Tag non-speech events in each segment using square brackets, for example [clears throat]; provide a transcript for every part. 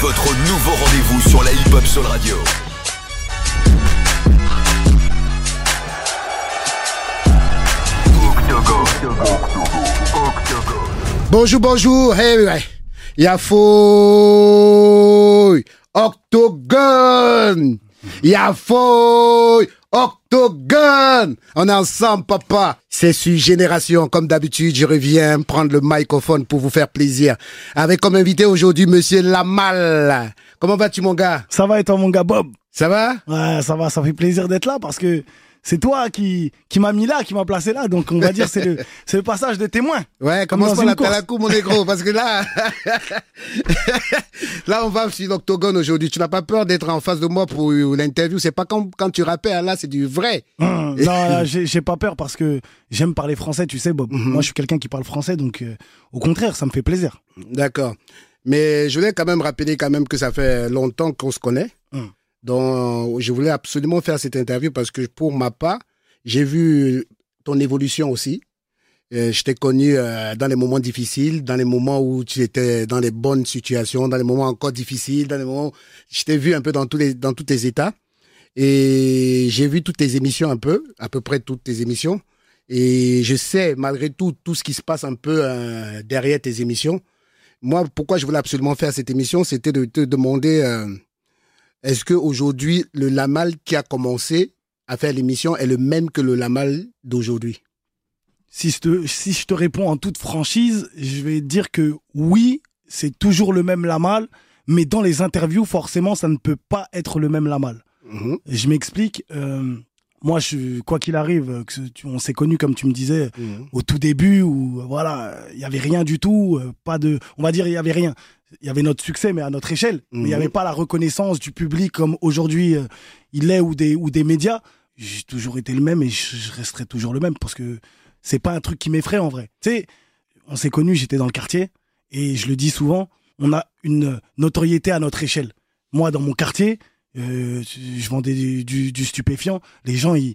Votre nouveau rendez-vous sur la hip-hop Soul Radio. Bonjour, bonjour, hey, ouais. Y'a fouille, octogone. Octogone. On est ensemble, papa. C'est sur Génération. Comme d'habitude, je reviens prendre le microphone pour vous faire plaisir. Avec comme invité aujourd'hui, monsieur Lamal. Comment vas-tu, mon gars? Ça va et toi, mon gars Bob? Ça va? Ouais, ça va, ça fait plaisir d'être là parce que c'est toi qui, qui m'a mis là, qui m'a placé là. Donc, on va dire c'est le, [laughs] c'est le passage de témoin. Ouais, Comme commence pas la coup, mon négro, parce que là, [laughs] là, on va sur l'octogone aujourd'hui. Tu n'as pas peur d'être en face de moi pour l'interview? C'est pas comme quand tu rappelles, là, c'est du vrai. Hum, [laughs] non, j'ai pas peur parce que j'aime parler français, tu sais, Bob. Mhm. Moi, je suis quelqu'un qui parle français, donc euh, au contraire, ça me fait plaisir. D'accord. Mais je voulais quand même rappeler quand même que ça fait longtemps qu'on se connaît. Donc, je voulais absolument faire cette interview parce que pour ma part, j'ai vu ton évolution aussi. Euh, je t'ai connu euh, dans les moments difficiles, dans les moments où tu étais dans les bonnes situations, dans les moments encore difficiles, dans les moments où je t'ai vu un peu dans tous les dans tous tes états. Et j'ai vu toutes tes émissions un peu, à peu près toutes tes émissions. Et je sais malgré tout tout ce qui se passe un peu euh, derrière tes émissions. Moi, pourquoi je voulais absolument faire cette émission, c'était de te demander euh, est-ce que aujourd'hui le Lamal qui a commencé à faire l'émission est le même que le Lamal d'aujourd'hui? Si je, te, si je te réponds en toute franchise, je vais dire que oui, c'est toujours le même Lamal, mais dans les interviews, forcément, ça ne peut pas être le même Lamal. Mhm. Je m'explique. euh, moi, je, quoi qu'il arrive, que ce- tu- on s'est connus, comme tu me disais, Mhm. au tout début où voilà, il y avait rien du tout, euh, pas de, on va dire il y avait rien. Il y avait notre succès mais à notre échelle, mais il y Mhm. avait pas la reconnaissance du public comme aujourd'hui euh, il est ou des ou des médias. J'ai toujours été le même et je, je resterai toujours le même parce que c'est pas un truc qui m'effraie en vrai. Tu sais, on s'est connus, j'étais dans le quartier et je le dis souvent, on a une notoriété à notre échelle. Moi dans mon quartier, euh, je vendais du, du- du stupéfiant, les gens ils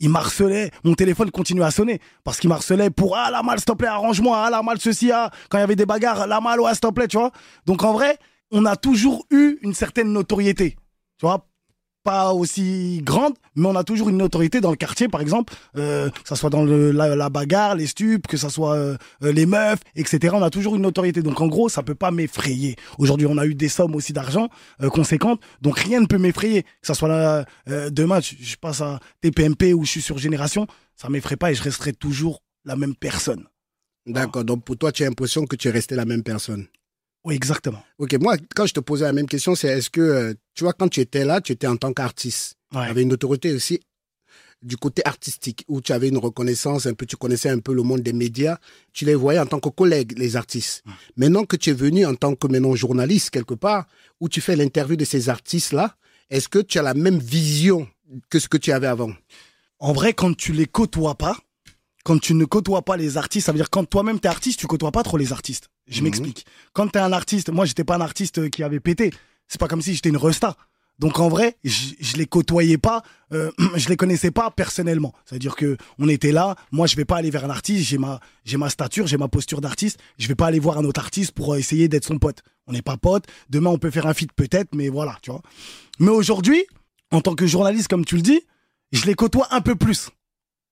il m'harcelait, mon téléphone continuait à sonner parce qu'il m'harcelait pour ah la malle s'il te plaît arrange-moi, ah la malle ceci, ah quand il y avait des bagarres, la malle ouais s'il te plaît, tu vois. Donc en vrai, on a toujours eu une certaine notoriété, tu vois, pas aussi grande, mais on a toujours une notoriété dans le quartier, par exemple, euh, que ça soit dans la, bagarre, les stupes, que ça soit euh, euh, les meufs, etc. On a toujours une notoriété. Donc en gros, ça peut pas m'effrayer. Aujourd'hui, on a eu des sommes aussi d'argent euh, conséquentes, donc rien ne peut m'effrayer. Que ça soit là, demain, je, je passe à TPMP ou je suis sur Génération, ça m'effraie pas et je resterai toujours la même personne. D'accord. Donc pour toi, tu as l'impression que tu es resté la même personne? Oui, exactement. Ok, moi, quand je te posais la même question, c'est est-ce que, euh, tu vois, quand tu étais là, tu étais en tant qu'artiste. Ouais. Tu avais une autorité aussi du côté artistique, où tu avais une reconnaissance, un peu, tu connaissais un peu le monde des médias, tu les voyais en tant que collègues, les artistes. Maintenant que tu es venu en tant que maintenant journaliste quelque part, où tu fais l'interview de ces artistes-là, est-ce que tu as la même vision que ce que tu avais avant? En vrai, quand tu les côtoies pas, quand tu ne côtoies pas les artistes, ça veut dire quand toi-même t'es artiste, tu côtoies pas trop les artistes. Je m'explique. Quand t'es un artiste, moi j'étais pas un artiste qui avait pété. C'est pas comme si j'étais une resta. Donc en vrai, je, je les côtoyais pas, euh, [clears throat] je les connaissais pas personnellement. C'est-à-dire que on était là. Moi, je vais pas aller vers un artiste. J'ai ma, j'ai ma stature, j'ai ma posture d'artiste. Je vais pas aller voir un autre artiste pour euh, essayer d'être son pote. On n'est pas potes. Demain, on peut faire un feat peut-être, mais voilà, tu vois. Mais aujourd'hui, en tant que journaliste, comme tu le dis, je les côtoie un peu plus.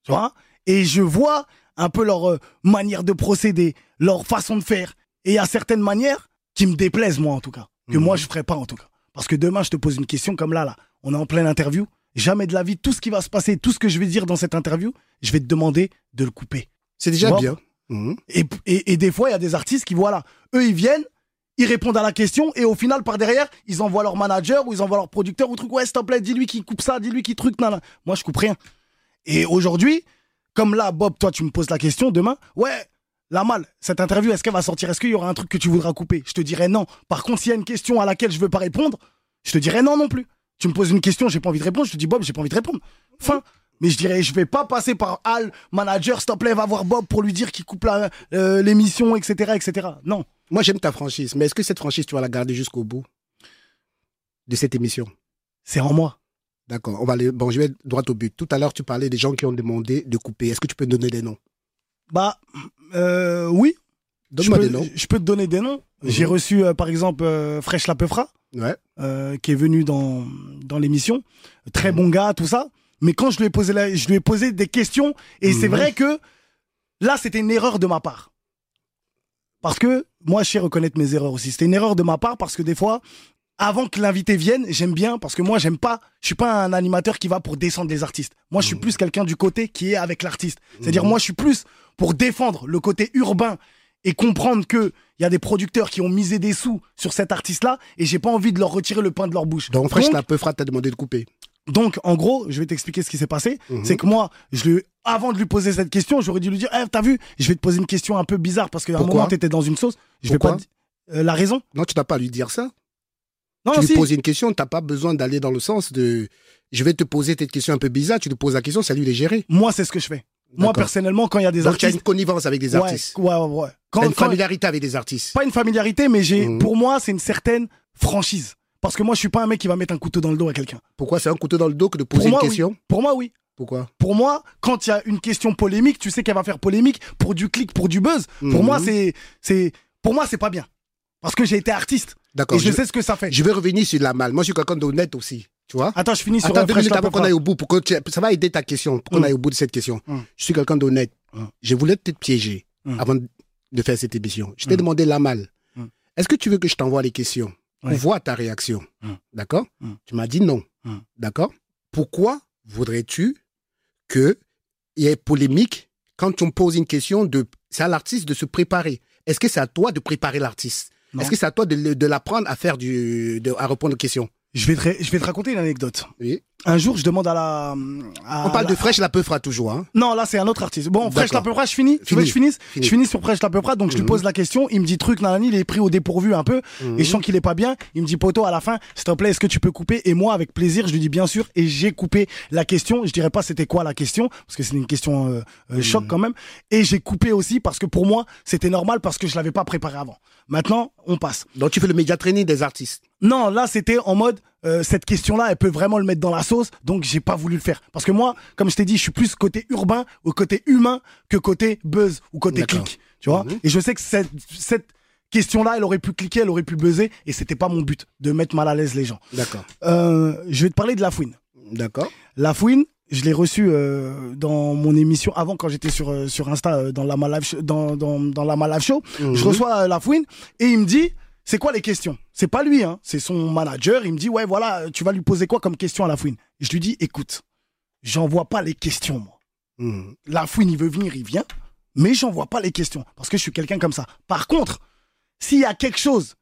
Tu vois? Et je vois un peu leur euh, manière de procéder, leur façon de faire. Et il y a certaines manières qui me déplaisent, moi, en tout cas. Que Mhm. moi, je ferais pas, en tout cas. Parce que demain, je te pose une question comme là, là. On est en pleine interview. Jamais de la vie, tout ce qui va se passer, tout ce que je vais dire dans cette interview, je vais te demander de le couper. C'est déjà bien. Mhm. Et, et, et des fois, il y a des artistes qui, voilà, eux, ils viennent, ils répondent à la question, et au final, par derrière, ils envoient leur manager ou ils envoient leur producteur ou truc, ouais, s'il te plaît, dis-lui qu'il coupe ça, dis-lui qu'il truc, nan, nan. Moi, je coupe rien. Et aujourd'hui, comme là, Bob, toi, tu me poses la question demain, ouais, la malle, cette interview, est-ce qu'elle va sortir? Est-ce qu'il y aura un truc que tu voudras couper? Je te dirais non. Par contre, s'il y a une question à laquelle je veux pas répondre, je te dirais non non plus. Tu me poses une question, j'ai pas envie de répondre, je te dis Bob, j'ai pas envie de répondre. Fin. Mais je dirais, je vais pas passer par Al, manager, s'il te plaît, va voir Bob pour lui dire qu'il coupe la- euh, l'émission, etc., etc. Non. Moi, j'aime ta franchise, mais est-ce que cette franchise, tu vas la garder jusqu'au bout de cette émission? C'est en moi. D'accord. On va aller. Bon, je vais droit au but. Tout à l'heure, tu parlais des gens qui ont demandé de couper. Est-ce que tu peux donner des noms? Bah, euh, oui. je Donne-moi peux, des noms. je peux te donner des noms. J'ai reçu, euh, par exemple, euh, Fresh Ouais. euh, qui est venu dans, dans l'émission. Très bon gars, tout ça. Mais quand je lui ai posé, la- je lui ai posé des questions, et c'est vrai que là, c'était une erreur de ma part. Parce que moi, je sais reconnaître mes erreurs aussi. C'était une erreur de ma part parce que des fois, avant que l'invité vienne, j'aime bien parce que moi, j'aime pas. Je suis pas un animateur qui va pour descendre les artistes. Moi, je suis plus quelqu'un du côté qui est avec l'artiste. C'est-à-dire, moi, je suis plus pour défendre le côté urbain et comprendre que il y a des producteurs qui ont misé des sous sur cet artiste-là et j'ai pas envie de leur retirer le pain de leur bouche. Donc, Fresh la peu t'a demandé de couper. Donc, en gros, je vais t'expliquer ce qui s'est passé. Mhm. C'est que moi, je lui, avant de lui poser cette question, j'aurais dû lui dire, eh, t'as vu, je vais te poser une question un peu bizarre parce qu'à un Pourquoi? moment, t'étais dans une sauce. Je vais Pourquoi? pas. te- Euh, la raison? Non, tu n'as pas à lui dire ça. Non, tu lui si. poses une question, tu n'as pas besoin d'aller dans le sens de. Je vais te poser cette question un peu bizarre, tu lui poses la question, à lui de gérer. Moi, c'est ce que je fais. Moi, personnellement, quand il y a des Donc, tu as artistes. une connivence avec des Ouais, artistes. Ouais, ouais, ouais. Quand, une quand- familiarité avec des artistes. pas une familiarité, mais j'ai, Mhm. pour moi, c'est une certaine franchise. Parce que moi, je suis pas un mec qui va mettre un couteau dans le dos à quelqu'un. Pourquoi c'est un couteau dans le dos que de Pour poser moi, une oui. question? Pour moi, oui. Pourquoi? Pour moi, quand il y a une question polémique, tu sais qu'elle va faire polémique pour du clic, pour du buzz. Pour moi, c'est, c'est, pour moi, c'est pas bien. Parce que j'ai été artiste. D'accord. Et je Je, sais ce que ça fait. je vais revenir sur la malle. Moi, je suis quelqu'un d'honnête aussi. Tu vois Attends, je finis sur Attends deux minutes avant qu'on aille au bout. Pour que tu- Ça va aider ta question, pour qu'on Mm. aille au bout de cette question. Mm. Je suis quelqu'un d'honnête. Mm. Je voulais te piéger avant de faire cette émission. Je t'ai demandé la malle. Est-ce que tu veux que je t'envoie les questions pour Ouais. voir ta réaction? D'accord? Tu m'as dit non. D'accord? Pourquoi voudrais-tu qu'il y ait polémique quand on pose une question de. C'est à l'artiste de se préparer. Est-ce que c'est à toi de préparer l'artiste? Est-ce que c'est à toi de, l'apprendre à faire du. de- à répondre aux questions? Je vais, te, ra- je vais te raconter une anecdote. Oui. Un jour, je demande à la. à On parle la- de Fresh la peu fera toujours. Hein. Non, là, c'est un autre artiste. Bon, Fresh D'accord. Lapeufra, je finis. Tu veux que je Fini. finisse? Fini. Je finis sur Fresh Lapeufra, donc je lui Mhm. pose la question. Il me dit truc, nanani, il est pris au dépourvu un peu. Mhm. Et je sens qu'il est pas bien. Il me dit, poteau, à la fin, s'il te plaît, est-ce que tu peux couper? Et moi, avec plaisir, je lui dis bien sûr. Et j'ai coupé la question. Je dirais pas c'était quoi la question, parce que c'est une question euh, euh, choc Mhm. quand même. Et j'ai coupé aussi parce que pour moi, c'était normal parce que je l'avais pas préparé avant. Maintenant, on passe. Donc tu fais le média training des artistes. Non, là, c'était en mode, euh, cette question-là, elle peut vraiment le mettre dans la sauce, donc j'ai pas voulu le faire. Parce que moi, comme je t'ai dit, je suis plus côté urbain ou côté humain que côté buzz ou côté clic. Tu vois Mhm. Et je sais que cette, cette question-là, elle aurait pu cliquer, elle aurait pu buzzer, et c'était pas mon but, de mettre mal à l'aise les gens. D'accord. Euh, je vais te parler de la fouine. D'accord. La fouine, je l'ai reçue euh, dans mon émission avant, quand j'étais sur, euh, sur Insta, euh, dans la Malav Show- dans, dans, dans la Show. Je Mhm. reçois euh, la fouine et il me dit c'est quoi les questions? C'est pas lui, hein, c'est son manager. Il me dit ouais voilà, tu vas lui poser quoi comme question à la fouine? Je lui dis écoute, j'envoie pas les questions moi. Mhm. La fouine il veut venir, il vient, mais j'envoie pas les questions parce que je suis quelqu'un comme ça. Par contre, s'il y a quelque chose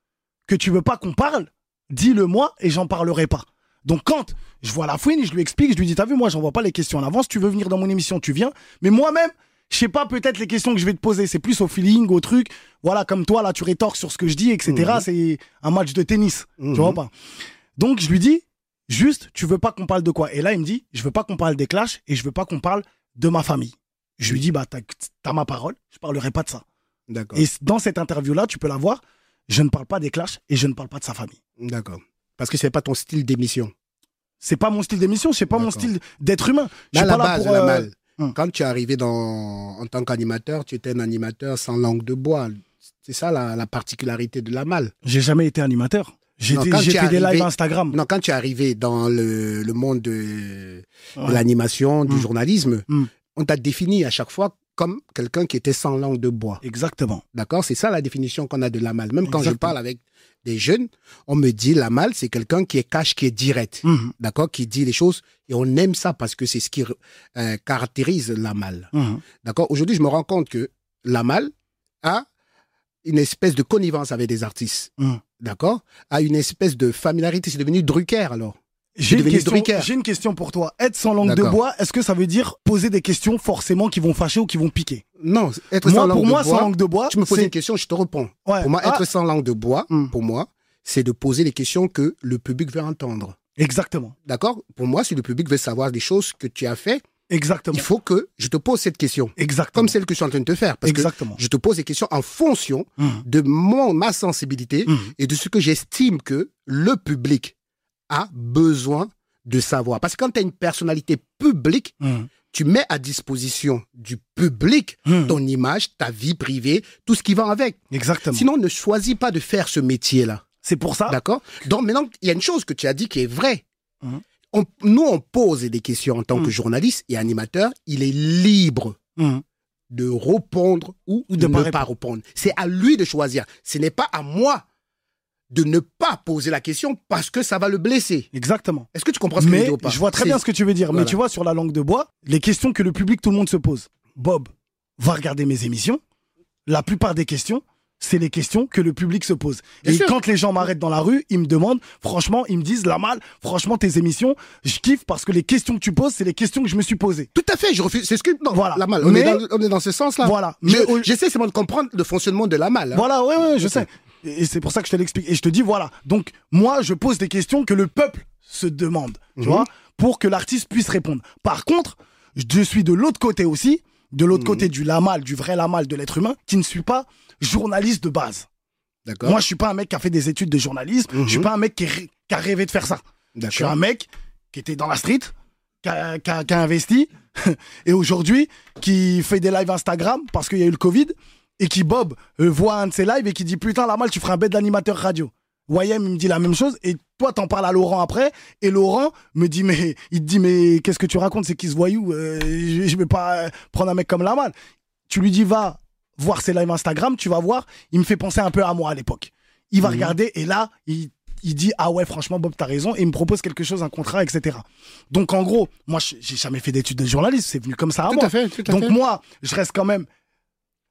que tu veux pas qu'on parle, dis-le moi et j'en parlerai pas. Donc quand je vois la fouine, je lui explique, je lui dis t'as vu moi j'envoie pas les questions en avance, tu veux venir dans mon émission, tu viens, mais moi-même je sais pas peut-être les questions que je vais te poser, c'est plus au feeling, au truc. Voilà, comme toi là tu rétorques sur ce que je dis, etc. Mhm. C'est un match de tennis, Mhm. tu vois pas. Donc je lui dis juste tu veux pas qu'on parle de quoi? Et là il me dit je veux pas qu'on parle des clashs et je veux pas qu'on parle de ma famille. Je lui dis bah t'as ma parole, je parlerai pas de ça. D'accord. Et dans cette interview là, tu peux la voir, je ne parle pas des clashs et je ne parle pas de sa famille. D'accord. Parce que c'est pas ton style d'émission. C'est pas mon style d'émission, c'est pas mon style d'être humain. Je suis pas là pour, euh, hum. quand tu es arrivé dans, en tant qu'animateur, tu étais un animateur sans langue de bois. C'est ça la, la particularité de la malle. J'ai jamais été animateur. J'ai fait des lives Instagram. Non, quand tu es arrivé dans le, le monde de, l'animation, du Hum. journalisme, Hum. on t'a défini à chaque fois comme quelqu'un qui était sans langue de bois. Exactement. D'accord? C'est ça la définition qu'on a de la malle. Même quand je parle avec des jeunes, on me dit la malle, c'est quelqu'un qui est cash, qui est direct. Mhm, D'accord? Qui dit les choses. Et on aime ça parce que c'est ce qui euh, caractérise la malle. mhm. D'accord? Aujourd'hui, je me rends compte que la malle a une espèce de connivence avec des artistes. Mhm. D'accord? A une espèce de familiarité. C'est devenu Drucker alors. J'ai une, question, j'ai une question pour toi. Être sans langue de bois, est-ce que ça veut dire poser des questions forcément qui vont fâcher ou qui vont piquer? Non, être Moi, sans langue pour de moi, bois. sans langue de bois, tu me poses une question, je te réponds. Ouais. Pour moi, Ah, être sans langue de bois, Hmm. pour moi, c'est de poser les questions que le public veut entendre. Exactement. D'accord? Pour moi, si le public veut savoir des choses que tu as fait, Exactement. il faut que je te pose cette question. Exactement. Comme celle que je suis en train de te faire. Parce Exactement. que je te pose des questions en fonction Mhm, de mon, ma sensibilité mhm. et de ce que j'estime que le public a besoin de savoir. Parce que quand tu as une personnalité publique. Tu mets à disposition du public Hmm. ton image, ta vie privée, tout ce qui va avec. Exactement. Sinon, ne choisis pas de faire ce métier-là. c'est pour ça. D'accord? Donc maintenant, il y a une chose que tu as dit qui est vraie. On- nous, on pose des questions en tant que Mhm. journaliste et animateur. Il est libre de répondre ou, Ou de, pas ne pas répondre. C'est à lui de choisir. Ce n'est pas à moi de ne pas poser la question parce que ça va le blesser. Exactement. Est-ce que tu comprends ce que je ou pas? je vois très bien ce que tu veux dire. Mais tu vois, sur la langue de bois, les questions que le public, tout le monde se pose. Bob va regarder mes émissions. La plupart des questions, c'est les questions que le public se pose. Bien et sûr. quand les gens m'arrêtent dans la rue, ils me demandent, franchement, ils me disent, la mal, franchement, tes émissions, je kiffe parce que les questions que tu poses, c'est les questions que je me suis posées. Tout à fait, je refuse. C'est ce que. Non, Voilà. la malle. On, Mais- est dans, on est dans ce sens-là. Voilà. Je- Mais au- J'essaie seulement de comprendre le fonctionnement de la malle. hein. Voilà, ouais, ouais, je sais. Et c'est pour ça que je te l'explique. Et je te dis, voilà. Donc, moi, je pose des questions que le peuple se demande, tu Mhm. vois, pour que l'artiste puisse répondre. Par contre, je suis de l'autre côté aussi, de l'autre Mhm. côté du lamal, du vrai lamal de l'être humain, qui ne suis pas journaliste de base. D'accord. Moi, je suis pas un mec qui a fait des études de journalisme. Mhm. Je suis pas un mec qui, a rêvé de faire ça. Je suis un mec qui était dans la street, qui a, qui a- qui a investi, [laughs] et aujourd'hui, qui fait des lives Instagram parce qu'il y a eu le Covid, et qui, Bob, euh, voit un de ses lives et qui dit Putain, la tu feras un bête d'animateur radio. YM, il me dit la même chose, et toi, t'en parles à Laurent après, et Laurent me dit Mais, il te dit Mais qu'est-ce que tu racontes C'est qui ce voyou Euh, je, je vais pas euh, prendre un mec comme la. Tu lui dis Va voir ses lives Instagram, tu vas voir, il me fait penser un peu à moi à l'époque. Il va Mhm. regarder, et là, il il dit ah ouais franchement Bob t'as raison et il me propose quelque chose un contrat etc donc en gros moi je- j'ai jamais fait d'études de journaliste c'est venu comme ça à Tout moi à fait, tout à donc fait. moi je reste quand même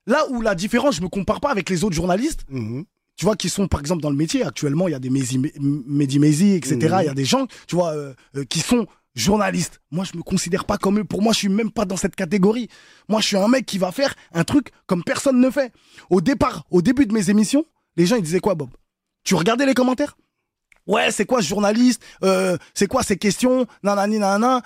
là où la différence je me compare pas avec les autres journalistes. Mhm. tu vois qui sont par exemple dans le métier actuellement il y a des Mehdi Mehdi etc il y a des gens tu vois euh, euh, qui sont journalistes. Moi je me considère pas comme eux. Pour moi je suis même pas dans cette catégorie. Moi je suis un mec qui va faire un truc comme personne ne fait. Au départ au début de mes émissions les gens ils disaient quoi Bob? Tu regardais les commentaires? Ouais, c'est quoi ce journaliste? Euh, C'est quoi ces questions? Nanani nanana.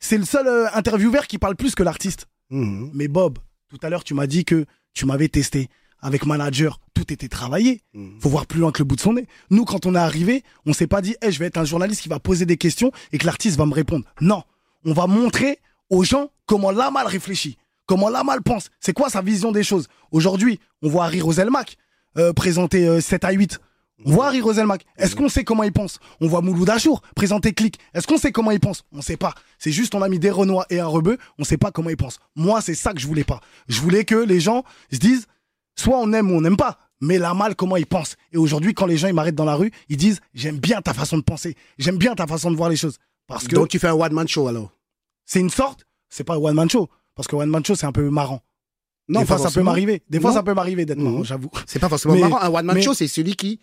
C'est le seul intervieweur qui parle plus que l'artiste. Mhm. Mais Bob, tout à l'heure, tu m'as dit que tu m'avais testé. Avec manager, tout était travaillé. Mhm. Faut voir plus loin que le bout de son nez. Nous, quand on est arrivé, on s'est pas dit, hey, je vais être un journaliste qui va poser des questions et que l'artiste va me répondre. Non. On va montrer aux gens comment la mal réfléchit, comment la mal pense. C'est quoi sa vision des choses? Aujourd'hui, on voit Harry Roselmack euh, présenter euh, 7 à 8. On voit Harry Roselmack. Est-ce qu'on sait comment il pense? On voit Mouloud Achour présenter Click. Est-ce qu'on sait comment il pense? On sait pas. C'est juste on a mis des Renois et un Rebeu. On sait pas comment il pense. Moi, c'est ça que je voulais pas. Je voulais que les gens se disent soit on aime ou on n'aime pas. Mais la mal, comment il pense Et aujourd'hui, quand les gens ils m'arrêtent dans la rue, ils disent j'aime bien ta façon de penser, j'aime bien ta façon de voir les choses. Parce que Donc tu fais un one-man show alors? C'est une sorte, c'est pas one man show. Parce que one man show, c'est un peu marrant. Non, des fois, ça peut m'arriver. Des fois, Non. ça peut m'arriver d'être marrant, j'avoue. C'est pas forcément Mais- marrant. Un one-man mais- show, c'est celui qui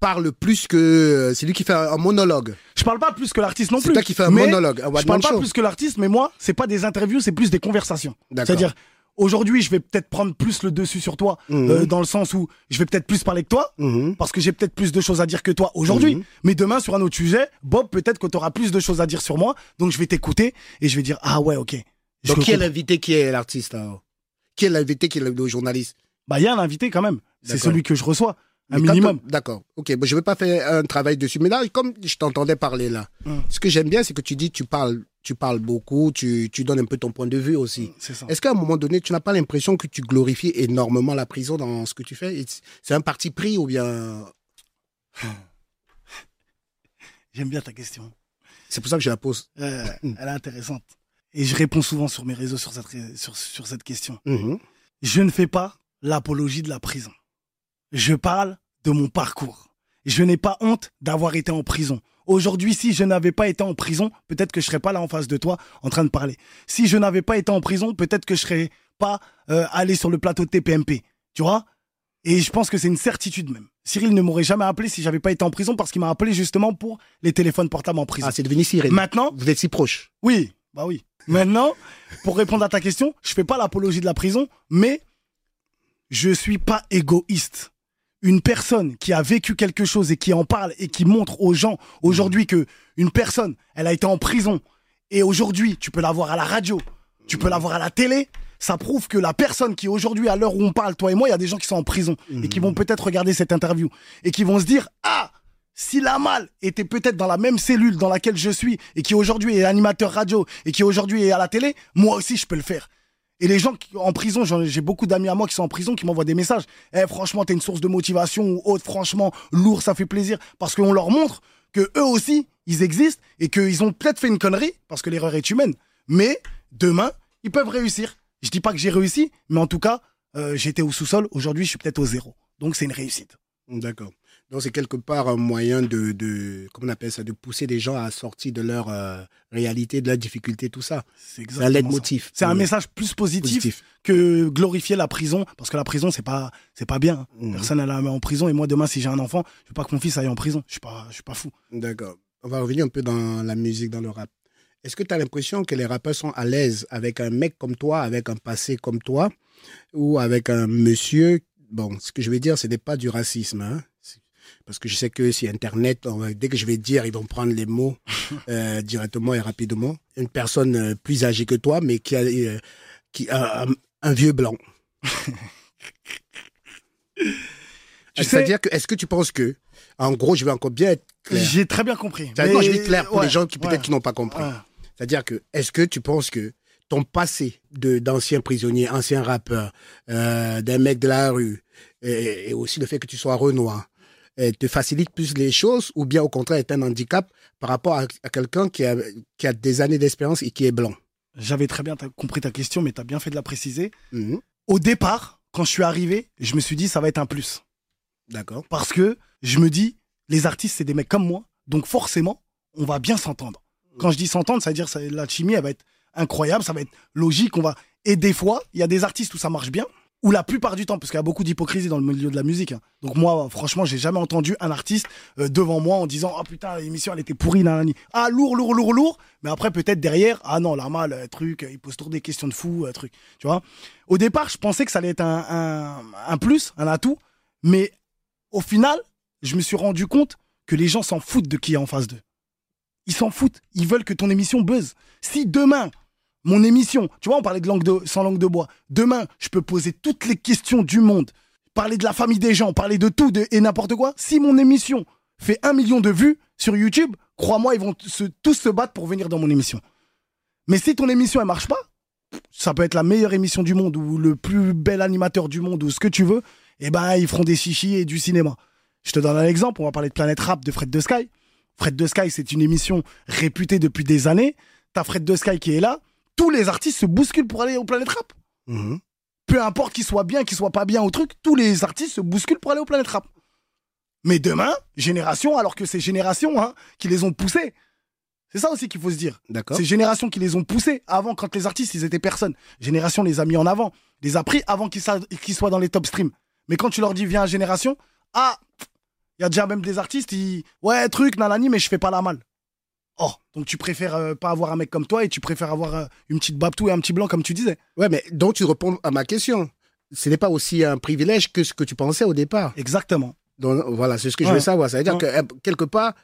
parle plus que. C'est lui qui fait un, monologue. Je parle pas plus que l'artiste non C'est plus. toi qui fais un monologue, un Je one-man parle pas show. plus que l'artiste, mais moi, c'est pas des interviews, c'est plus des conversations. C'est-à-dire, aujourd'hui, je vais peut-être prendre plus le dessus sur toi, Mhm. euh, dans le sens où je vais peut-être plus parler que toi, Mhm. parce que j'ai peut-être plus de choses à dire que toi aujourd'hui. Mhm. Mais demain, sur un autre sujet, Bob, peut-être que tu auras plus de choses à dire sur moi, donc je vais t'écouter et je vais dire, ah ouais, ok. Je Donc qui est l'invité qui est l'artiste alors? Qui est l'invité qui est le journaliste Bah, il y a un invité quand même. C'est celui que je reçois, un Mais minimum. D'accord. Ok. Bon, je vais pas faire un travail dessus. Mais là, comme je t'entendais parler là, Mhm. ce que j'aime bien, c'est que tu dis, tu parles, tu parles beaucoup, tu, tu donnes un peu ton point de vue aussi. C'est ça. Est-ce qu'à un moment donné, tu n'as pas l'impression que tu glorifies énormément la prison dans ce que tu fais? C'est un parti pris ou bien? J'aime bien ta question. c'est pour ça que je la pose Euh, elle est intéressante. Et je réponds souvent sur mes réseaux sur cette, sur, sur cette question. Mhm. Je ne fais pas l'apologie de la prison. Je parle de mon parcours. Je n'ai pas honte d'avoir été en prison. Aujourd'hui, si je n'avais pas été en prison, peut-être que je serais pas là en face de toi en train de parler. Si je n'avais pas été en prison, peut-être que je serais pas euh, allé sur le plateau de TPMP. Tu vois? Et je pense que c'est une certitude même. Cyril ne m'aurait jamais appelé si j'avais pas été en prison parce qu'il m'a appelé justement pour les téléphones portables en prison. Ah, c'est devenu Cyril. Maintenant, Vous êtes si proches. oui, bah oui. Maintenant, pour répondre à ta question, je fais pas l'apologie de la prison, mais je suis pas égoïste. Une personne qui a vécu quelque chose et qui en parle et qui montre aux gens aujourd'hui que une personne, elle a été en prison et aujourd'hui, tu peux la voir à la radio, tu peux la voir à la télé, ça prouve que la personne qui aujourd'hui, à l'heure où on parle, toi et moi, il y a des gens qui sont en prison et qui vont peut-être regarder cette interview et qui vont se dire, ah, Si la malle était peut-être dans la même cellule dans laquelle je suis et qui aujourd'hui est animateur radio et qui aujourd'hui est à la télé, moi aussi je peux le faire. Et les gens qui, en prison, j'ai beaucoup d'amis à moi qui sont en prison qui m'envoient des messages. Eh, franchement, t'es une source de motivation ou autre. Franchement, lourd, ça fait plaisir. Parce qu'on leur montre que eux aussi, ils existent et qu'ils ont peut-être fait une connerie parce que l'erreur est humaine. Mais demain, ils peuvent réussir. Je dis pas que j'ai réussi, mais en tout cas, euh, j'étais au sous-sol. Aujourd'hui, je suis peut-être au zéro. Donc, c'est une réussite. D'accord. Donc c'est quelque part un moyen de, de, comment on appelle ça, de pousser des gens à sortir de leur euh, réalité, de leur difficulté, tout ça. C'est un leitmotiv. C'est un Mmh. message plus positif, Positif. que glorifier la prison, parce que la prison c'est pas c'est pas bien. Mhm. Personne n'a en prison et moi demain si j'ai un enfant, je veux pas que mon fils aille en prison. Je suis pas je suis pas fou. D'accord. On va revenir un peu dans la musique, dans le rap. Est-ce que tu as l'impression que les rappeurs sont à l'aise avec un mec comme toi, avec un passé comme toi, ou avec un monsieur? Bon, ce que je vais dire, ce n'est pas du racisme. hein. Parce que je sais que si Internet, on dès que je vais dire, ils vont prendre les mots [laughs] euh, directement et rapidement. Une personne euh, plus âgée que toi, mais qui a, euh, qui a un, un vieux blanc. [laughs] Sais- C'est-à-dire que, est-ce que tu penses que, en gros, je vais encore bien être clair? J'ai très bien compris. C'est- Non, je vais être clair pour ouais, les gens qui peut-être ouais, qui n'ont pas compris. ouais. C'est-à-dire que, est-ce que tu penses que ton passé de d'ancien prisonnier, ancien rappeur, euh, d'un mec de la rue, et, et aussi le fait que tu sois Renoir, te facilite plus les choses ou bien au contraire est un handicap par rapport à, à quelqu'un qui a, qui a des années d'expérience et qui est blanc J'avais très bien compris ta question, mais tu as bien fait de la préciser. Mhm. Au départ, quand je suis arrivé, je me suis dit ça va être un plus. D'accord. Parce que je me dis, les artistes, c'est des mecs comme moi, donc forcément, on va bien s'entendre. Quand je dis s'entendre, ça veut dire que la chimie, elle va être incroyable, ça va être logique, on va... Et des fois, il y a des artistes où ça marche bien, ou la plupart du temps, parce qu'il y a beaucoup d'hypocrisie dans le milieu de la musique. hein. Donc moi, franchement, j'ai jamais entendu un artiste euh, devant moi en disant « Ah putain, l'émission, elle était pourrie, nanani. Ah, lourd, lourd, lourd, lourd !» Mais après, peut-être derrière, « Ah non, la mal, euh, truc, euh, il pose toujours des questions de fou, truc. » Tu vois? Au départ, je pensais que ça allait être un, un, un plus, un atout, mais au final, je me suis rendu compte que les gens s'en foutent de qui est en face d'eux. Ils s'en foutent. Ils veulent que ton émission buzz. Si demain, mon émission, tu vois, on parlait de langue de, sans langue de bois. Demain, je peux poser toutes les questions du monde, parler de la famille des gens, parler de tout de, et n'importe quoi. Si mon émission fait un million de vues sur YouTube, crois-moi, ils vont se- tous se battre pour venir dans mon émission. Mais si ton émission, elle marche pas, ça peut être la meilleure émission du monde ou le plus bel animateur du monde ou ce que tu veux, eh ben, ils feront des chichis et du cinéma. Je te donne un exemple, on va parler de Planète Rap de Fred de Sky. Fred de Sky, c'est une émission réputée depuis des années. T'as Fred de Sky qui est là. Tous les artistes se bousculent pour aller au Planète Rap. Mhm. Peu importe qu'ils soient bien, qu'ils soient pas bien au truc, tous les artistes se bousculent pour aller au Planète Rap. Mais demain, Génération, alors que c'est Génération hein, qui les ont poussés. C'est ça aussi qu'il faut se dire. D'accord. C'est Génération qui les ont poussés avant, quand les artistes, ils étaient personne. Génération les a mis en avant, les a pris avant qu'ils soient dans les top streams. Mais quand tu leur dis viens à Génération, ah, il y a déjà même des artistes, ils, ouais, truc, nanani, mais je fais pas la malle. Oh, donc tu préfères euh, pas avoir un mec comme toi et tu préfères avoir euh, une petite babtou et un petit blanc comme tu disais. Ouais, mais donc tu réponds à ma question. Ce n'est pas aussi un privilège que ce que tu pensais au départ. Exactement. Donc, voilà, c'est ce que je veux savoir. Ça veut dire Ouais. que euh, quelque part,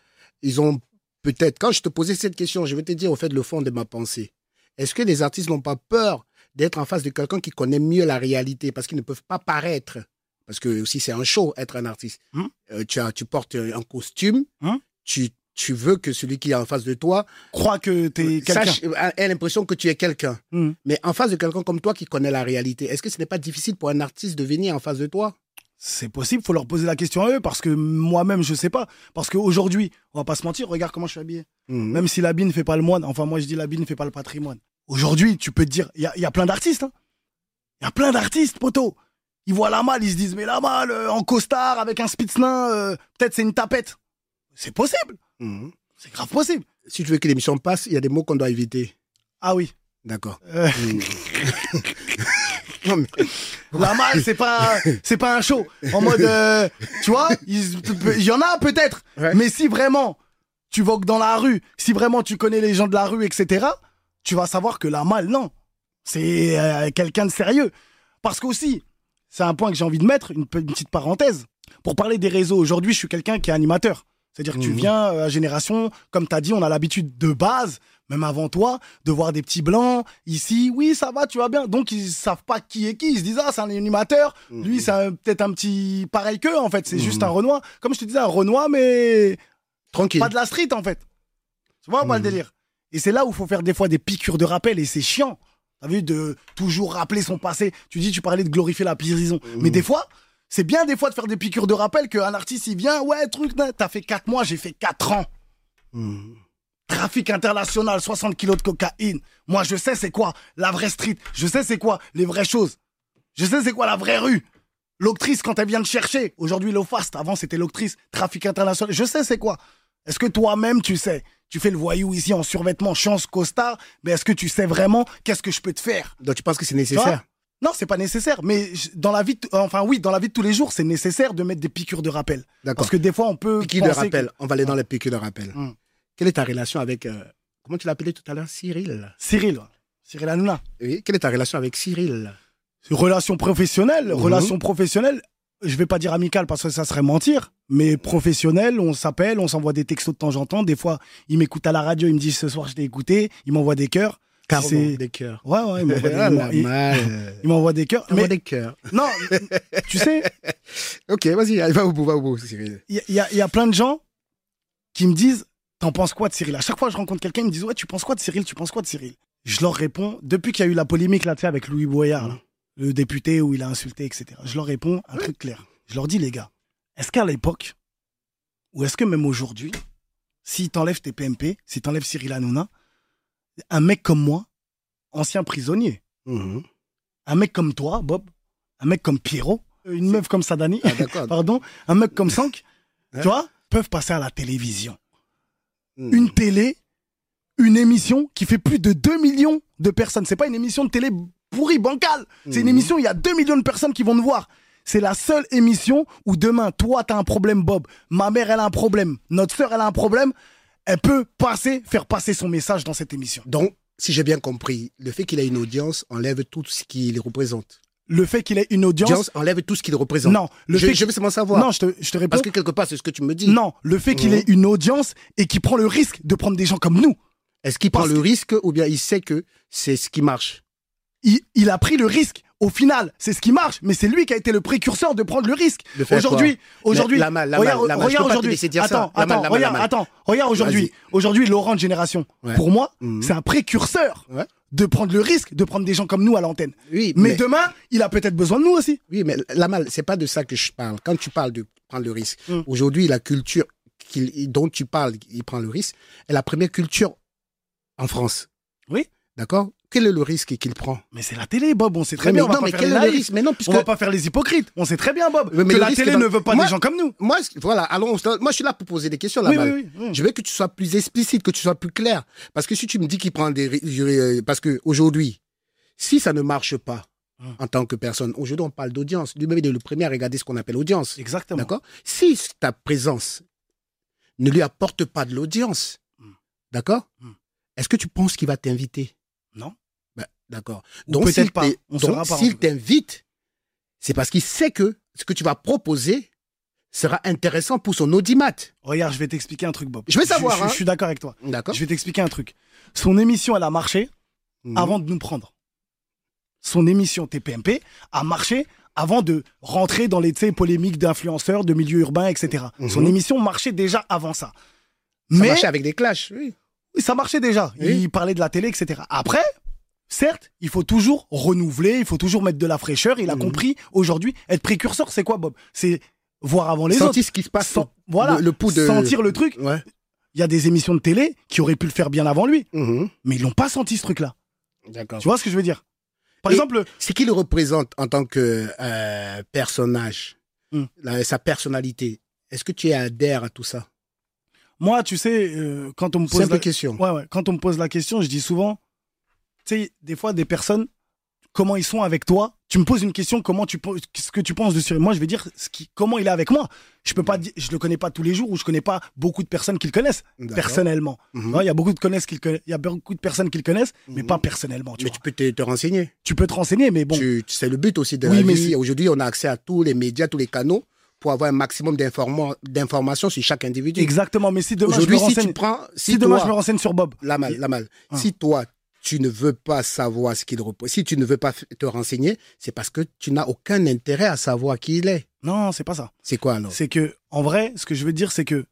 ils ont peut-être. Quand je te posais cette question, je vais te dire au fait le fond de ma pensée. Est-ce que les artistes n'ont pas peur d'être en face de quelqu'un qui connaît mieux la réalité? Parce qu'ils ne peuvent pas paraître Parce que aussi c'est un show être un artiste. Hmm. Euh, tu as, tu portes un costume. Hmm. Tu tu veux que celui qui est en face de toi Crois que t'es quelqu'un. sache, a, ait l'impression que tu es quelqu'un. Hmm. Mais en face de quelqu'un comme toi qui connaît la réalité, est-ce que ce n'est pas difficile pour un artiste de venir en face de toi? C'est possible, faut leur poser la question à eux parce que moi-même je sais pas. Parce qu'aujourd'hui, on va pas se mentir, regarde comment je suis habillé. Mhm. Même si l'habit ne fait pas le moine, enfin moi je dis l'habit ne fait pas le patrimoine. Aujourd'hui, tu peux te dire, il y a, il y a plein d'artistes. hein. Il y a plein d'artistes, poteau. Ils voient la malle, ils se disent, mais la malle, euh, en costard, avec un spitznain, euh, peut-être c'est une tapette. C'est possible, Mhm. c'est grave possible. Si tu veux que l'émission passe, il y a des mots qu'on doit éviter. Ah oui. D'accord. Euh, [laughs] Non, mais- La malle, c'est pas, c'est pas un show. En mode, euh, tu vois, il il y en a peut-être. Ouais. Mais si vraiment tu vogues dans la rue, si vraiment tu connais les gens de la rue, etc., tu vas savoir que la malle, non. C'est euh, quelqu'un de sérieux. Parce qu'aussi, c'est un point que j'ai envie de mettre, une petite parenthèse. Pour parler des réseaux, aujourd'hui, je suis quelqu'un qui est animateur. C'est-à-dire que tu Mhm. viens euh, à génération, comme tu as dit, on a l'habitude de base, même avant toi, de voir des petits blancs ici. Oui, ça va, tu vas bien. Donc ils savent pas qui est qui. Ils se disent ah c'est un animateur. Lui c'est peut-être un petit pareil qu'eux en fait. C'est juste un Renoir. Comme je te disais un Renoir mais Tranquille. pas de la street en fait. Tu vois pas le délire. Et c'est là où il faut faire des fois des piqûres de rappel et c'est chiant. T'as vu de toujours rappeler son passé. Tu dis tu parlais de glorifier la prison, mais des fois c'est bien des fois de faire des piqûres de rappel qu'un artiste il vient ouais truc t'as fait 4 mois j'ai fait 4 ans. Mhm. Trafic international, 60 kilos de cocaïne. Moi, je sais c'est quoi la vraie street. Je sais c'est quoi les vraies choses. Je sais c'est quoi la vraie rue. L'octrice quand elle vient te chercher. Aujourd'hui, l'Ofast. Avant, c'était l'octrice. Trafic international. Je sais c'est quoi. Est-ce que toi-même, tu sais? Tu fais le voyou ici en survêtement, chance, costard. Mais est-ce que tu sais vraiment qu'est-ce que je peux te faire? Donc tu penses que c'est nécessaire? Non, c'est pas nécessaire. Mais dans la vie, de- enfin oui, dans la vie de tous les jours, c'est nécessaire de mettre des piqûres de rappel. D'accord. Parce que des fois, on peut Piqûre de que- rappel. On va aller dans les piqûres de rappel. Mm. Quelle est ta relation avec. euh, comment tu l'appelais tout à l'heure Cyril? Cyril. Cyril Hanouna. Oui. Quelle est ta relation avec Cyril? Relation professionnelle, Mhm. relation professionnelle, je vais pas dire amicale parce que ça serait mentir, mais professionnelle, on s'appelle, on s'envoie des textos de temps en temps. Des fois, il m'écoute à la radio, il me dit ce soir je t'ai écouté, il m'envoie des cœurs. Carrément, C'est- des cœurs. Ouais, ouais, il m'envoie [laughs] des, Ah, il il- mal. il m'envoie des cœurs. Envoie Mais des cœurs. [laughs] non, tu sais, [laughs] Ok, vas-y, va au bout, va au bout, Cyril. il y, a- il y a- il y a plein de gens qui me disent T'en penses quoi de Cyril? À chaque fois que je rencontre quelqu'un, ils me disent Ouais, tu penses quoi de Cyril? Tu penses quoi de Cyril? Je leur réponds, depuis qu'il y a eu la polémique là, avec Louis Boyard, là, le député où il a insulté, etc. Je leur réponds un truc clair. Je leur dis Les gars, est-ce qu'à l'époque, ou est-ce que même aujourd'hui, si t'enlèves tes PMP, si t'enlèves Cyril Hanouna, un mec comme moi, ancien prisonnier, Mhm. un mec comme toi, Bob, un mec comme Pierrot, une meuf comme Sadani, Ah, [laughs] pardon, un mec comme Sank, tu vois, peuvent passer à la télévision. Mhm. Une télé, une émission qui fait plus de 2 millions de personnes. C'est pas une émission de télé pourrie, bancale. C'est une Mhm. émission, il y a 2 millions de personnes qui vont nous voir. C'est la seule émission où demain, toi, t'as un problème, Bob. Ma mère, elle a un problème. Notre sœur, elle a un problème. Elle peut passer, faire passer son message dans cette émission. Donc, si j'ai bien compris, le fait qu'il ait une audience enlève tout ce qu'il représente. Le fait qu'il ait une audience. Audience enlève tout ce qu'il représente. non, le je, fait je veux seulement savoir. Non, je te, je te réponds. Parce que quelque part, c'est ce que tu me dis. Non, le fait qu'il Mhm. ait une audience et qu'il prend le risque de prendre des gens comme nous. Est-ce qu'il prend le que- risque ou bien il sait que c'est ce qui marche? Il, il a pris le risque. Au final, c'est ce qui marche, mais c'est lui qui a été le précurseur de prendre le risque. Aujourd'hui, aujourd'hui, regarde, aujourd'hui. Attends, attends, regarde, attends, regarde aujourd'hui. Aujourd'hui, Laurent de Génération. Ouais. Pour moi, Mhm. c'est un précurseur Ouais. de prendre le risque de prendre des gens comme nous à l'antenne. Oui, Mais, mais, demain, il a peut-être besoin de nous aussi. oui, mais la mal, c'est pas de ça que je parle. Quand tu parles de prendre le risque, Mm. aujourd'hui, la culture dont tu parles, il prend le risque, est la première culture en France. Oui. D'accord? Quel est le risque qu'il prend? Mais c'est la télé, Bob. On sait très mais, bien. on va non, pas mais faire les est le naïfs. risque? Mais non, puisque On va pas faire les hypocrites. On sait très bien, Bob, mais que la télé dans- ne veut pas Moi- des gens comme nous. moi, voilà, allons, moi, je suis là pour poser des questions, là, Oui, oui, oui. Je veux que tu sois plus explicite, que tu sois plus clair. Parce que si tu me dis qu'il prend des... euh, Parce que aujourd'hui, si ça ne marche pas Hum. en tant que personne, aujourd'hui on parle d'audience. Lui-même il est le premier à regarder ce qu'on appelle audience. Exactement. D'accord? Si ta présence ne lui apporte pas de l'audience, Hum. d'accord? Hum. Est-ce que tu penses qu'il va t'inviter? Non. D'accord. Donc s'il t'invite, c'est parce qu'il sait que ce que tu vas proposer sera intéressant pour son audimat. Regarde, je vais t'expliquer un truc, Bob. Je veux savoir, Je, hein. je suis d'accord avec toi. D'accord Je vais t'expliquer un truc. Son émission, elle a marché Mhm. avant de nous prendre. Son émission TPMP a marché avant de rentrer dans les polémiques d'influenceurs, de milieux urbains, etc. Son Mhm. émission émission marchait déjà avant ça. Ça Mais marchait avec des clashs, oui. oui, ça marchait déjà. Oui. Il parlait de la télé, etc. Après, certes, il faut toujours renouveler, il faut toujours mettre de la fraîcheur. Il a Mhm. compris aujourd'hui, être précurseur, c'est quoi, Bob? C'est voir avant les Sentir autres. ce qui se passe. Voilà, le, le pouls de... sentir le truc. Ouais. Il y a des émissions de télé qui auraient pu le faire bien avant lui, Mhm. mais ils l'ont pas senti ce truc-là. D'accord. Tu vois ce que je veux dire? Par Et- exemple, Ce qu'il représente en tant que euh, personnage, Hmm. la- sa personnalité, est-ce que tu adhères à tout ça? Moi, tu sais, euh, quand on me pose Simple la... question. Ouais, ouais, quand on me pose la question, je dis souvent, tu sais, des fois, des personnes, comment ils sont avec toi. Tu me poses une question, comment tu penses- ce que tu penses de Cyril. Moi, je vais dire ce qui, comment il est avec moi. Je peux pas, je le connais pas tous les jours ou je connais pas beaucoup de personnes qui le connaissent personnellement. Mhm. Il y a beaucoup de connaissent qui il y a beaucoup de personnes qui le connaissent, mais Mhm. pas personnellement. Tu, Mais vois. tu peux te, te renseigner. tu peux te renseigner, mais bon. C'est le but aussi de Oui, la mais vie. Aujourd'hui, on a accès à tous les médias, tous les canaux pour avoir un maximum d'informa- d'informations sur chaque individu. Exactement, mais si demain je me Aujourd'hui, si renseigne, tu prends, si, si, demain toi, je me renseigne sur Bob, la mal, la mal. Ah. Si toi, tu ne veux pas savoir ce qu'il repose, si tu ne veux pas te renseigner, c'est parce que tu n'as aucun intérêt à savoir qui il est. non, c'est pas ça. C'est quoi alors? C'est que, en vrai, ce que je veux dire, c'est que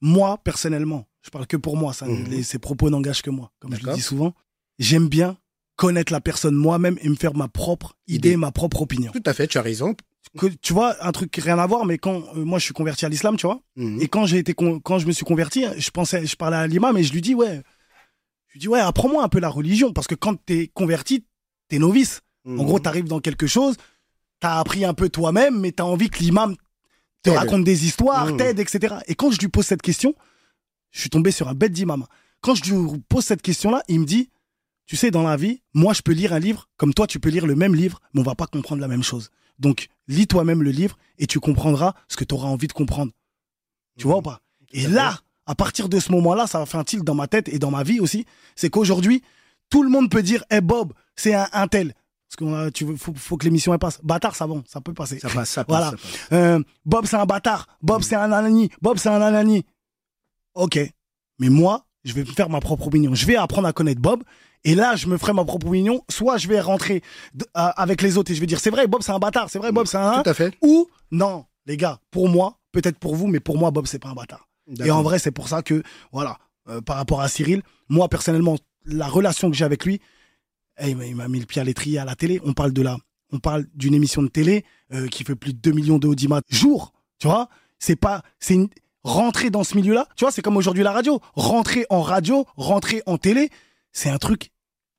moi, personnellement, je parle que pour moi, ça, Mhm. les- ces propos n'engagent que moi, comme je le dis souvent. J'aime bien connaître la personne moi-même et me faire ma propre idée, Idée. ma propre opinion. Tout à fait, tu as raison. Que, tu vois, un truc rien à voir, mais quand euh, moi je suis converti à l'islam, tu vois, Mhm. et quand j'ai été quand je me suis converti, je pensais, je parlais à l'imam et je lui dis ouais, je lui dis ouais, apprends-moi un peu la religion parce que quand t'es converti, t'es novice. En Mhm. gros, t'arrives dans quelque chose, t'as appris un peu toi-même, mais t'as envie que l'imam te raconte des histoires, Mhm. t'aide, etc. Et quand je lui pose cette question, je suis tombé sur un bête d'imam. Quand je lui pose cette question-là, il me dit, tu sais, dans la vie, moi, je peux lire un livre, comme toi, tu peux lire le même livre, mais on va pas comprendre la même chose. Donc, lis toi-même le livre et tu comprendras ce que tu auras envie de comprendre. Tu vois ou pas? Et là, à partir de ce moment-là, ça va faire un tilt dans ma tête et dans ma vie aussi. C'est qu'aujourd'hui, tout le monde peut dire, hey Bob, c'est un, un tel. Parce que tu veux, faut, faut que l'émission passe. Bâtard, ça bon, ça peut passer. Ça passe, ça [laughs] passe. Voilà. ça passe. Euh, Bob, c'est un bâtard. Bob, c'est un anani. Bob, c'est un anani. Ok. Mais moi, je vais me faire ma propre opinion. Je vais apprendre à connaître Bob. Et là, je me ferai ma propre opinion. Soit je vais rentrer de- avec les autres et je vais dire, c'est vrai, Bob, c'est un bâtard. C'est vrai, Bob, c'est un. Tout à fait. Ou, non, les gars, pour moi, peut-être pour vous, mais pour moi, Bob, c'est pas un bâtard. Et en vrai, c'est pour ça que, voilà, euh, par rapport à Cyril, moi, personnellement, la relation que j'ai avec lui, eh, il m'a- il m'a mis le pied à l'étrier à la télé. On parle de la, on parle d'une émission de télé euh, qui fait plus de 2 millions d'audimat jour. Tu vois, c'est pas, c'est une, rentrer dans ce milieu-là. Tu vois, c'est comme aujourd'hui la radio. Rentrer en radio, rentrer en télé, c'est un truc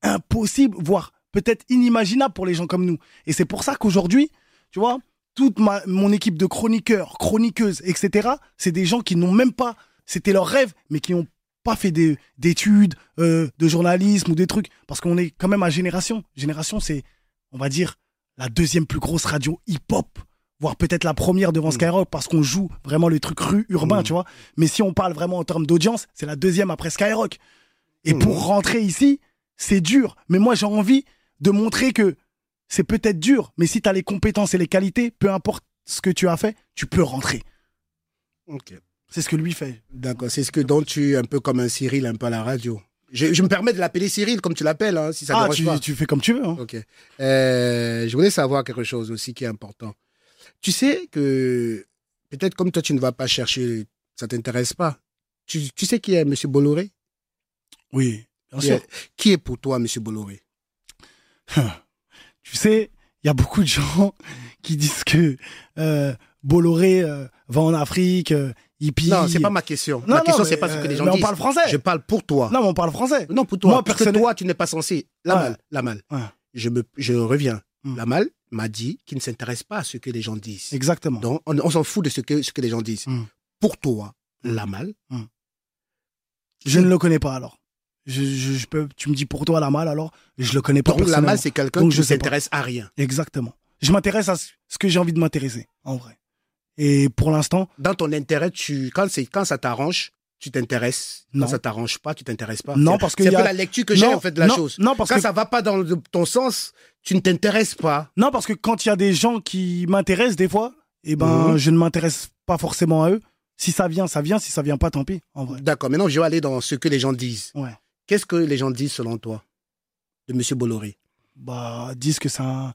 impossible, voire peut-être inimaginable pour les gens comme nous. Et c'est pour ça qu'aujourd'hui, tu vois, toute ma, mon équipe de chroniqueurs, chroniqueuses, etc., c'est des gens qui n'ont même pas, c'était leur rêve, mais qui n'ont pas fait des- d'études, euh, de journalisme ou des trucs. Parce qu'on est quand même à Génération. Génération, c'est, on va dire, la deuxième plus grosse radio hip-hop. Voire peut-être la première devant Mm. Skyrock parce qu'on joue vraiment le truc rue urbain, Mm. tu vois. Mais si on parle vraiment en termes d'audience, c'est la deuxième après Skyrock. Et Mm. pour rentrer ici, c'est dur. Mais moi, j'ai envie de montrer que c'est peut-être dur, mais si tu as les compétences et les qualités, peu importe ce que tu as fait, tu peux rentrer. Ok. C'est ce que lui fait. D'accord. C'est ce que donc tu es un peu comme un Cyril, un peu à la radio. Je, je me permets de l'appeler Cyril, comme tu l'appelles, hein, si ça ah, dérange tu, pas. tu fais comme tu veux. hein. Ok. Euh, je voulais savoir quelque chose aussi qui est important. Tu sais que peut-être comme toi tu ne vas pas chercher, ça t'intéresse pas. Tu, tu sais qui est M. Bolloré? Oui, bien qui sûr. est, qui est pour toi M. Bolloré? Tu sais, il y a beaucoup de gens [laughs] qui disent que euh, Bolloré euh, va en Afrique, euh, hippie. Non, c'est pas ma question. Non, ma non, question c'est pas ce que euh, les gens mais on disent. parle français. Je parle pour toi. Non, mais on parle français. Non, pour toi. Moi, parce que toi, tu n'es pas censé. La Ouais. mal, la mal. Ouais. Je, me, je reviens. Hmm. La mal m'a dit qu'il ne s'intéresse pas à ce que les gens disent. Exactement. Donc, on, on s'en fout de ce que, ce que les gens disent. Hmm. Pour toi, la mal, Je ne le connais pas alors. Je, je, je peux, tu me dis pour toi la malle alors Je le connais pas. donc la personnellement. mal, c'est quelqu'un qui je ne s'intéresse à rien. Exactement. Je m'intéresse à ce que j'ai envie de m'intéresser, en vrai. Et pour l'instant, Dans ton intérêt, tu, quand, c'est, quand ça t'arrange, tu t'intéresses. Quand Non. ça t'arrange pas, tu t'intéresses pas. Non, parce que c'est a- la lecture que j'ai en fait de la non, chose. non, parce quand que- ça va pas dans ton sens, tu ne t'intéresses pas. non, parce que quand il y a des gens qui m'intéressent des fois, eh ben, Mhm. je ne m'intéresse pas forcément à eux. Si ça vient, ça vient. Si ça vient pas, tant pis, en vrai. D'accord. Maintenant, je vais aller dans ce que les gens disent. Ouais. Qu'est-ce que les gens disent selon toi de M. Bolloré? Bah, disent que c'est un,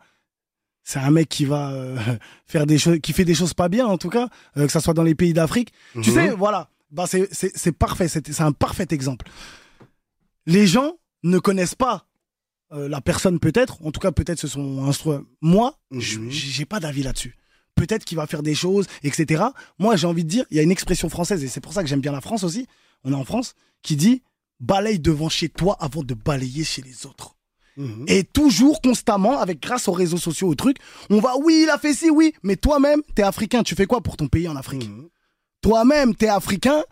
c'est un mec qui va euh, [laughs] faire des choses, qui fait des choses pas bien, en tout cas, euh, que ça soit dans les pays d'Afrique. Tu Mhm. sais, voilà, bah c'est c'est parfait, c'est c'est un parfait exemple. Les gens ne connaissent pas euh, la personne peut-être, en tout cas peut-être ce sont instru. Moi, je- Mhm. j'ai pas d'avis là-dessus. Peut-être qu'il va faire des choses, etc. Moi, j'ai envie de dire, il y a une expression française et c'est pour ça que j'aime bien la France aussi. On est en France qui dit balaye devant chez toi avant de balayer chez les autres. Mhm. Et toujours, constamment, avec grâce aux réseaux sociaux, aux trucs, on va, oui, il a fait ci, oui, mais toi-même, t'es africain, tu fais quoi pour ton pays en Afrique Mhm. Toi-même, t'es africain,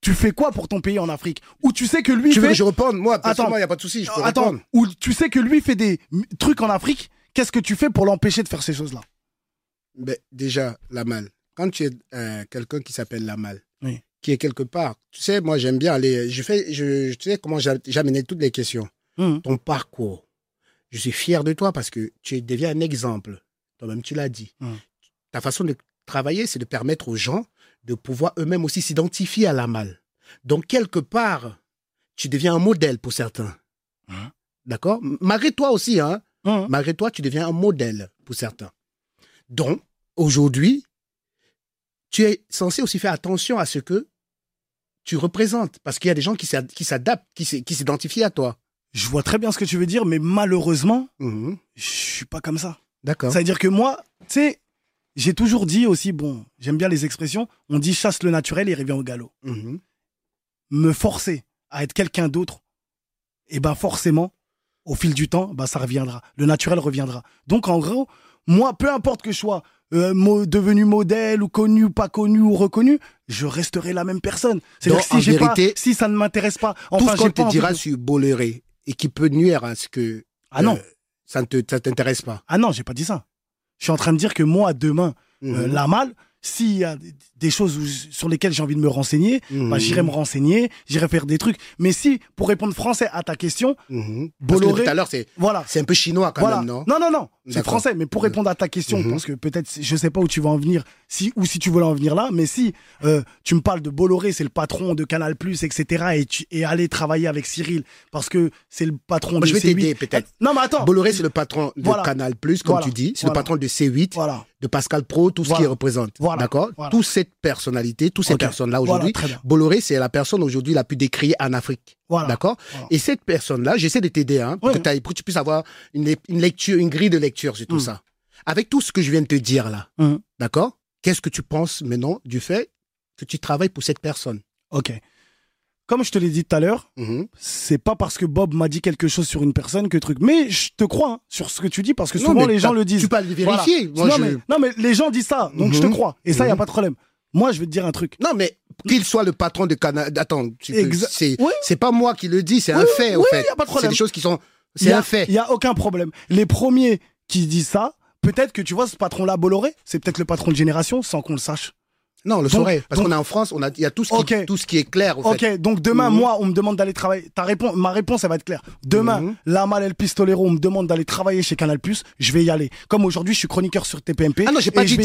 tu fais quoi pour ton pays en Afrique Ou tu sais que lui Tu veux fait... que je réponde Moi, Attends. il n'y a pas de souci, je peux Attends, répondre. ou tu sais que lui fait des trucs en Afrique, qu'est-ce que tu fais pour l'empêcher de faire ces choses-là? Ben, déjà, la malle. Quand tu es euh, quelqu'un qui s'appelle la malle, Oui. Qui est quelque part, tu sais, moi j'aime bien aller. Je fais, je, tu sais comment j'a- j'amenais toutes les questions. Mhm. Ton parcours. Je suis fier de toi parce que tu deviens un exemple. Toi-même, tu l'as dit. Mhm. Ta façon de travailler, c'est de permettre aux gens de pouvoir eux-mêmes aussi s'identifier à la malle. Donc, quelque part, tu deviens un modèle pour certains. Hein D'accord? Malgré toi aussi, Hein. Malgré toi, tu deviens un modèle pour certains. Donc, aujourd'hui, tu es censé aussi faire attention à ce que tu représentes. Parce qu'il y a des gens qui s'ad- qui s'adaptent, qui s'identifient à toi. Je vois très bien ce que tu veux dire, mais malheureusement, Mhm. je suis pas comme ça. D'accord. Ça veut dire que moi, tu sais, j'ai toujours dit aussi, bon, j'aime bien les expressions, on dit chasse le naturel et revient au galop. Mhm. Me forcer à être quelqu'un d'autre, et ben forcément, au fil du temps, ben ça reviendra. Le naturel reviendra. Donc en gros, moi, peu importe que je sois euh, devenu modèle ou connu ou pas connu ou reconnu, je resterai la même personne. C'est-à-dire si pas, si ça ne m'intéresse pas, Tout enfin ce j'ai qu'on te dira de- sur Bolloré et qui peut nuire à ce que Ah non, euh, ça ne t'intéresse pas. ah non, j'ai pas dit ça. Je suis en train de dire que moi demain, euh, Mhm. la malle, s'il y a des choses où- sur lesquelles j'ai envie de me renseigner, Mhm. bah, j'irai me renseigner, j'irai faire des trucs. Mais si, pour répondre français à ta question, Mhm. Parce que Bolloré- tout à l'heure, c'est voilà. c'est un peu chinois quand voilà. même, non non, non, non, c'est français. Mais pour répondre à ta question, Mhm. parce que peut-être, je sais pas où tu vas en venir, si ou si tu veux en venir là, mais si euh, tu me parles de Bolloré, c'est le patron de Canal+, etc., et, tu, et aller travailler avec Cyril, parce que c'est le patron Moi, de je vais C8. t'aider, peut-être. Non, mais attends. Bolloré, c'est le patron de Voilà. Canal+, comme Voilà. tu dis. C'est le patron de C8, Voilà. De Pascal Pro, tout ce qu'il représente. Voilà. D'accord Voilà. Toute cette personnalité, toutes ces personnes-là aujourd'hui. Bolloré, c'est la personne aujourd'hui la plus décriée en Afrique. Voilà. D'accord. Et cette personne-là, j'essaie de t'aider, hein, pour, Ouais. que t'ailles- pour que tu puisses avoir une, lec- une lecture, une grille de lecture sur tout Mm. ça. Avec tout ce que je viens de te dire là, Mhm. d'accord Qu'est-ce que tu penses maintenant du fait que tu travailles pour cette personne? Ok. Comme je te l'ai dit tout à l'heure, Mhm. c'est pas parce que Bob m'a dit quelque chose sur une personne que truc. Mais je te crois hein, sur ce que tu dis parce que souvent les gens le disent. Tu peux le vérifier. Voilà. Moi, non, je- mais, non, mais les gens disent ça, donc je te Mhm. crois. Et ça, il y a Mhm. pas de problème. Moi, je vais te dire un truc. Non, mais qu'il soit le patron de Canal. Attends, c'est Oui. c'est pas moi qui le dis, c'est un Oui, fait, au oui, fait. y a pas de C'est problème. des choses qui sont. C'est un fait. Il y a aucun problème. Les premiers qui disent ça, peut-être que tu vois ce patron-là, Bolloré, c'est peut-être le patron de génération sans qu'on le sache. Non, on le Donc- saurait. Parce qu'on est en France, on a, il y a tout ce, qui, tout ce qui est clair, au Ok, donc demain, Mhm. moi, on me demande d'aller travailler. Ta réponse, ma réponse, elle va être claire. Demain, Mhm. la Mal El Pistolero, on me demande d'aller travailler chez Canal+, je vais y aller. Comme aujourd'hui, je suis chroniqueur sur TPMP. Ah non, j'ai pas dit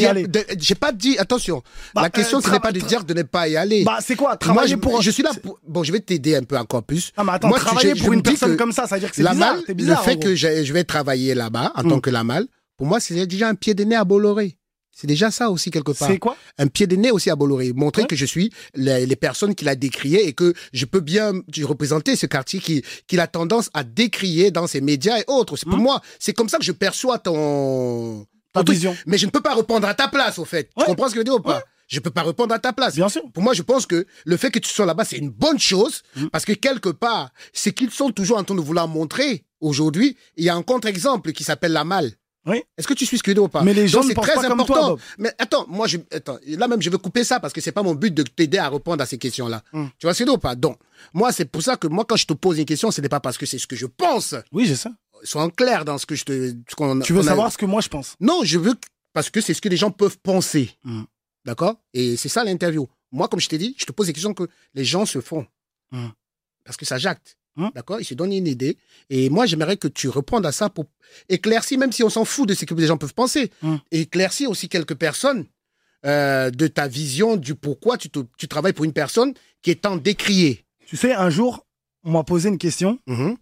j'ai pas dit, attention. Bah, la question, euh, ce n'est pas de dire de ne pas y aller. Bah, c'est quoi Moi, Travailler je, pour. je suis là pour, bon, je vais t'aider un peu encore plus. Ah, mais attends, Moi, travailler je- pour une personne comme ça, ça veut dire que c'est La bizarre. malle, bizarre, le fait que je, vais travailler là-bas en Mm. tant que la malle, pour moi, c'est déjà un pied de nez à Bolloré. C'est déjà ça aussi quelque part. C'est quoi? Un pied de nez aussi à Bolloré, montrer Ouais. que je suis les, les personnes qu'il a décriées et que je peux bien représenter ce quartier qui qu'il a tendance à décrier dans ses médias et autres. C'est pour Mhm. moi, c'est comme ça que je perçois ton, ton vision. Mais je ne peux pas répondre à ta place, au fait. Ouais. Tu comprends ce que je veux dire ou pas? Ouais. Je peux pas répondre à ta place. Bien sûr. Pour moi, je pense que le fait que tu sois là-bas, c'est une bonne chose Mhm. parce que quelque part, c'est qu'ils sont toujours en train de vouloir montrer aujourd'hui. Il y a un contre-exemple qui s'appelle la malle. Oui. Est-ce que tu suis ce que je veux dire ou pas? Mais les gens c'est pensent très pas comme important. toi, Bob. Mais attends, moi, je, attends, là même, je vais couper ça parce que c'est pas mon but de t'aider à répondre à ces questions-là. Hmm. Tu vois ce que je veux dire ou pas? Donc, moi, c'est pour ça que moi, quand je te pose une question, ce n'est pas parce que c'est ce que je pense. Oui, j'ai ça. Sois en clair dans ce que je te. Tu veux a- savoir ce que moi je pense? Non, je veux parce que c'est ce que les gens peuvent penser. Hmm. D'accord? Et c'est ça l'interview. Moi, comme je t'ai dit, je te pose des questions que les gens se font. Hmm. Parce que ça jacte. Hmm. D'accord Ils se donnent une idée. Et moi, j'aimerais que tu répondes à ça pour éclaircir, même si on s'en fout de ce que les gens peuvent penser, Hmm. éclaircir aussi quelques personnes euh, de ta vision du pourquoi tu, te- tu travailles pour une personne qui est tant décriée. Tu sais, un jour, on m'a posé une question Mhm.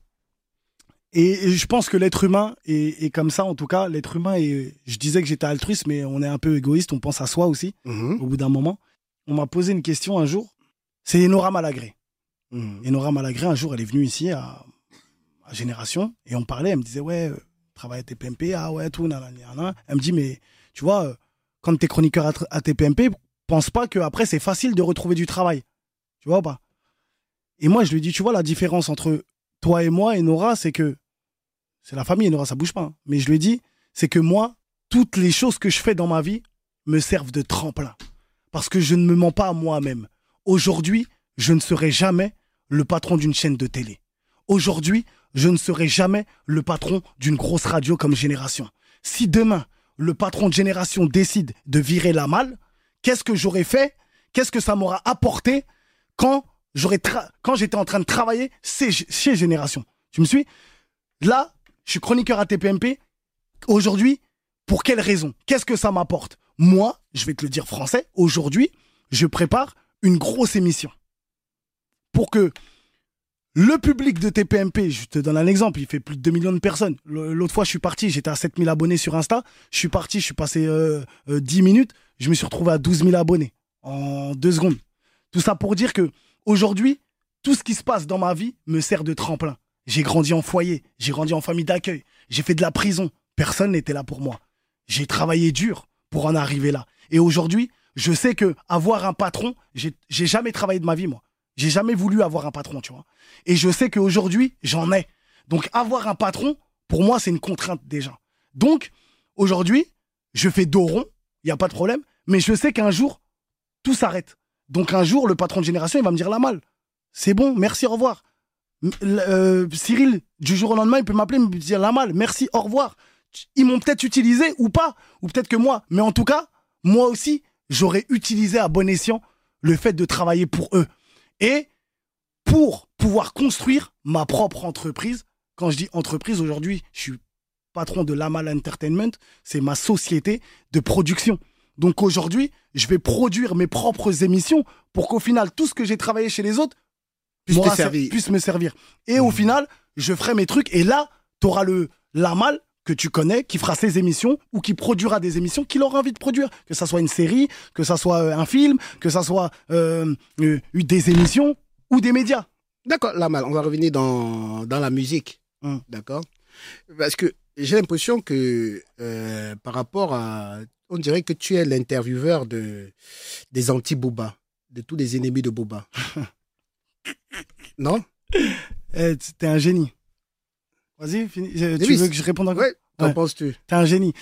et, et je pense que l'être humain est, est comme ça. En tout cas, l'être humain est. Je disais que j'étais altruiste, mais on est un peu égoïste. On pense à soi aussi. Mhm. Au bout d'un moment, on m'a posé une question un jour. C'est Enora Malagré. Mhm. Enora Malagré, un jour, elle est venue ici à, à Génération et on parlait. Elle me disait, ouais, euh, à TPMP, ah ouais, tout, nanana. Elle me dit, mais tu vois, euh, quand t'es chroniqueur à, à TPMP, pense pas qu'après, c'est facile de retrouver du travail. Tu vois ou pas? Et moi, je lui dis, tu vois, la différence entre toi et moi et Nora, c'est que c'est la famille, Nora, ça bouge pas. hein. Mais je lui dis, c'est que moi, toutes les choses que je fais dans ma vie me servent de tremplin. Parce que je ne me mens pas à moi-même. Aujourd'hui, je ne serai jamais le patron d'une chaîne de télé. Aujourd'hui, je ne serai jamais le patron d'une grosse radio comme Génération. Si demain, le patron de Génération décide de virer la malle, qu'est-ce que j'aurais fait? Qu'est-ce que ça m'aura apporté quand j'étais en train de travailler chez, chez Génération? Tu me suis? Là, je suis chroniqueur à TPMP. Aujourd'hui, pour quelle raison? Qu'est-ce que ça m'apporte? Moi, je vais te le dire français, aujourd'hui, je prépare une grosse émission. Pour que le public de TPMP, je te donne un exemple, il fait plus de 2 millions de personnes. L'autre fois, je suis parti, j'étais à 7000 abonnés sur Insta. Je suis parti, je suis passé euh, euh, 10 minutes, je me suis retrouvé à 12 000 abonnés en deux secondes. Tout ça pour dire que aujourd'hui, tout ce qui se passe dans ma vie me sert de tremplin. J'ai grandi en foyer, j'ai grandi en famille d'accueil, j'ai fait de la prison. Personne n'était là pour moi. J'ai travaillé dur pour en arriver là. Et aujourd'hui, je sais que avoir un patron, j'ai jamais travaillé de ma vie, moi. J'ai jamais voulu avoir un patron, tu vois. Et je sais qu'aujourd'hui, j'en ai. Donc, avoir un patron, pour moi, c'est une contrainte déjà. Donc, aujourd'hui, je fais dos rond, il n'y a pas de problème, mais je sais qu'un jour, tout s'arrête. Donc, un jour, le patron de génération, il va me dire la malle. C'est bon, merci, au revoir. Euh, Cyril, du jour au lendemain, il peut m'appeler, me dire la malle, merci, au revoir. Ils m'ont peut-être utilisé ou pas, ou peut-être que moi, mais en tout cas, moi aussi, j'aurais utilisé à bon escient le fait de travailler pour eux. Et pour pouvoir construire ma propre entreprise, quand je dis entreprise, aujourd'hui, je suis patron de Lamal Entertainment, c'est ma société de production. Donc aujourd'hui, je vais produire mes propres émissions pour qu'au final, tout ce que j'ai travaillé chez les autres Puisse me servir. Et au final, je ferai mes trucs et là, tu auras le Lamal que tu connais, qui fera ses émissions ou qui produira des émissions qu'il aura envie de produire. Que ça soit une série, que ça soit euh, un film, que ça soit euh, euh, des émissions ou des médias. D'accord, là, mal, on va revenir dans, dans la musique. Hum. D'accord Parce que j'ai l'impression que euh, par rapport à. On dirait que tu es l'intervieweur de, des anti-Booba, de tous les ennemis de Booba. [laughs] non? Eh, T'es un génie. Vas-y. Euh, Tu oui, veux que je réponde encore Ouais, qu'en Ouais. penses-tu T'es un génie.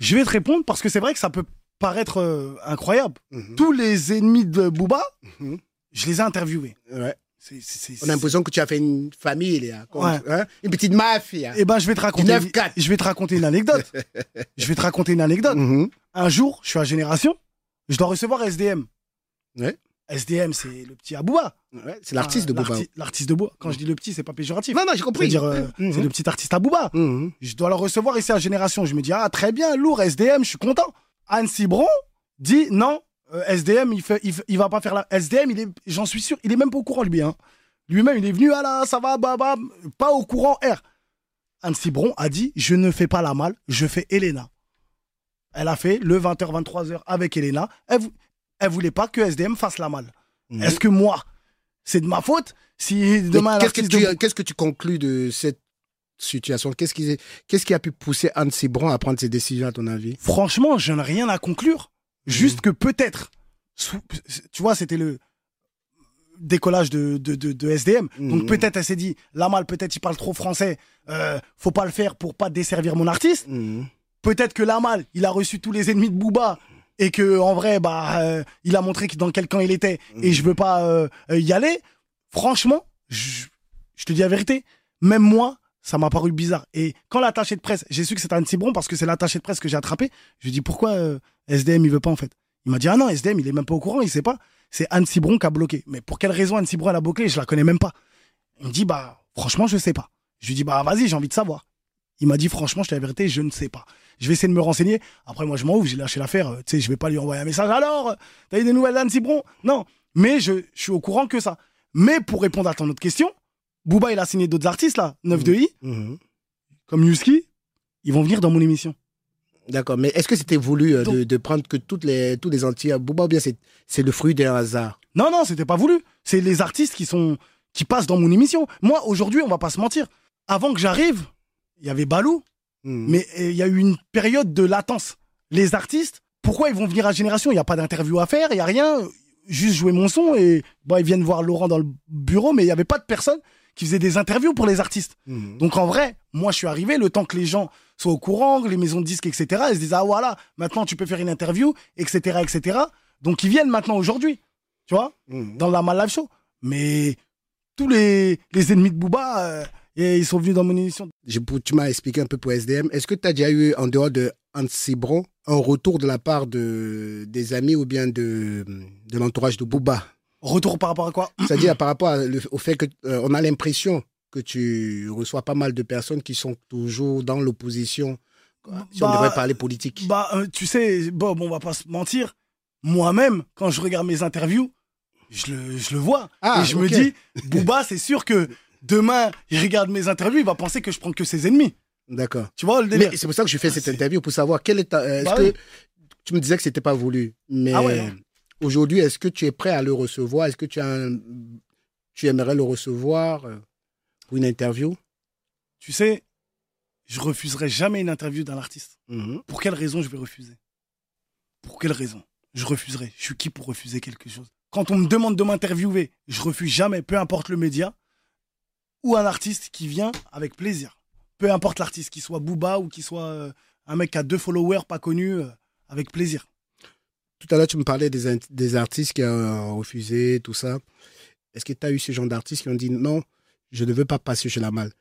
Je vais te répondre parce que c'est vrai que ça peut paraître euh, incroyable. Mhm. Tous les ennemis de Booba, Mhm. je les ai interviewés. Ouais. C'est- c'est- On a l'impression que tu as fait une famille, là, Ouais. hein, une petite mafia. Eh ben, je vais te raconter. 9-4. Je vais te raconter une anecdote. [laughs] je vais te raconter une anecdote. Mhm. Un jour, je suis à Génération, je dois recevoir SDM. Ouais. SDM, c'est le petit Abouba. Ouais, c'est l'artiste de Ah, Booba. l'arti- L'artiste de Booba. Quand je dis le petit, c'est pas péjoratif. Non, non, j'ai compris. C'est-à-dire, euh, Mhm. c'est le petit artiste Abouba. Je dois le recevoir ici à Génération. Je me dis, ah, très bien, lourd, SDM, je suis content. Anne Cibron dit, non, euh, SDM, il, fait, il, va pas faire la. SDM, il est, j'en suis sûr, il est même pas au courant, lui. Hein. Lui-même, il est venu, ah là, ça va, bah, bah, pas au courant, R. Anne Cibron a dit, je ne fais pas la malle, je fais Elena. Elle a fait le 20h, 23h avec Elena. Elle, elle voulait pas que SDM fasse la malle. Mhm. Est-ce que moi, c'est de ma faute si demain Qu'est-ce que, tu, de- qu'est-ce que tu conclus de cette situation? Qu'est-ce qui, qu'est-ce qui a pu pousser Anne Cibron à prendre ces décisions, à ton avis? Franchement, je n'ai rien à conclure. Juste que peut-être, tu vois, c'était le décollage de, de, de, de SDM. Donc Mhm. peut-être elle s'est dit, la malle, peut-être il parle trop français, euh, faut pas le faire pour pas desservir mon artiste. Mhm. Peut-être que la malle, il a reçu tous les ennemis de Booba et que en vrai, bah, euh, il a montré dans quel camp il était et je veux pas euh, y aller. Franchement, je, te dis la vérité, même moi, ça m'a paru bizarre. Et quand l'attaché de presse, j'ai su que c'était Anne Cibron parce que c'est l'attaché de presse que j'ai attrapé. Je lui dit pourquoi euh, SDM il veut pas en fait? Il m'a dit ah non SDM il est même pas au courant, il sait pas. C'est Anne Cibron qui a bloqué. Mais pour quelle raison Anne Cibron elle a bloqué? Je la connais même pas. Il me dit bah franchement je sais pas. Je lui dis bah vas-y j'ai envie de savoir. Il m'a dit franchement je te dis la vérité je ne sais pas. Je vais essayer de me renseigner. Après moi je m'en ouvre, j'ai lâché l'affaire. Euh, Tu sais je vais pas lui envoyer un message alors. euh, T'as eu des nouvelles d'Anne Cibron? Non. Mais je, je suis au courant que ça. Mais pour répondre à ton autre question, Booba il a signé d'autres artistes là, 9 de I, Mhm. comme Yuski. Ils vont venir dans mon émission. D'accord, mais est-ce que c'était voulu euh, Donc- de, de prendre que toutes les, tous les entiers à Booba ou bien c'est, c'est le fruit d'un hasard? Non, non, c'était pas voulu. C'est les artistes qui sont qui passent dans mon émission. Moi, aujourd'hui, on va pas se mentir. Avant que j'arrive, il y avait Balou, Mhm. mais euh, il y a eu une période de latence. Les artistes, pourquoi ils vont venir à Génération? Il n'y a pas d'interview à faire, il y a rien. Juste jouer mon son et bah, ils viennent voir Laurent dans le bureau, mais il n'y avait pas de personne qui faisait des interviews pour les artistes. Mhm. Donc en vrai, moi je suis arrivé, le temps que les gens soient au courant, les maisons de disques, etc., ils se disent, ah voilà, maintenant tu peux faire une interview, etc., etc. Donc ils viennent maintenant aujourd'hui, tu vois? Mhm. dans la Mal Live Show. Mais tous les, les ennemis de Booba, euh, et ils sont venus dans mon émission. Je- tu m'as expliqué un peu pour SDM. Est-ce que tu as déjà eu, en dehors de Anne Cibron, un retour de la part de, des amis ou bien de, de l'entourage de Booba? Retour par rapport à quoi? C'est-à-dire par rapport le- au fait qu'on a l'impression que tu reçois pas mal de personnes qui sont toujours dans l'opposition Si on Bah, devrait parler politique. Bah, euh, tu sais, Bob, on va pas se mentir. Moi-même, quand je regarde mes interviews, je le, je le vois. Ah, et je me dis, [laughs] Booba, c'est sûr que demain, il regarde mes interviews, il va penser que je prends que ses ennemis. D'accord. Tu vois le délire? Mais c'est pour ça que je fais cette Ah, interview pour savoir quelle est ta. euh, Est-ce Bah que oui. tu me disais que c'était pas voulu, mais Ah ouais, aujourd'hui, est-ce que tu es prêt à le recevoir? Est-ce que tu as un- tu aimerais le recevoir euh, pour une interview? Tu sais, je refuserai jamais une interview d'un artiste. Mhm. Pour quelle raison je vais refuser? Pour quelle raison? Je refuserai. Je suis qui pour refuser quelque chose? Quand on me demande de m'interviewer, je refuse jamais, peu importe le média, ou un artiste qui vient avec plaisir. Peu importe l'artiste, qu'il soit Booba ou qu'il soit euh, un mec qui a deux followers pas connus, euh, avec plaisir. Tout à l'heure, tu me parlais des, des artistes qui ont refusé, tout ça. Est-ce que tu as eu ce genre d'artistes qui ont dit non, je ne veux pas passer chez la malle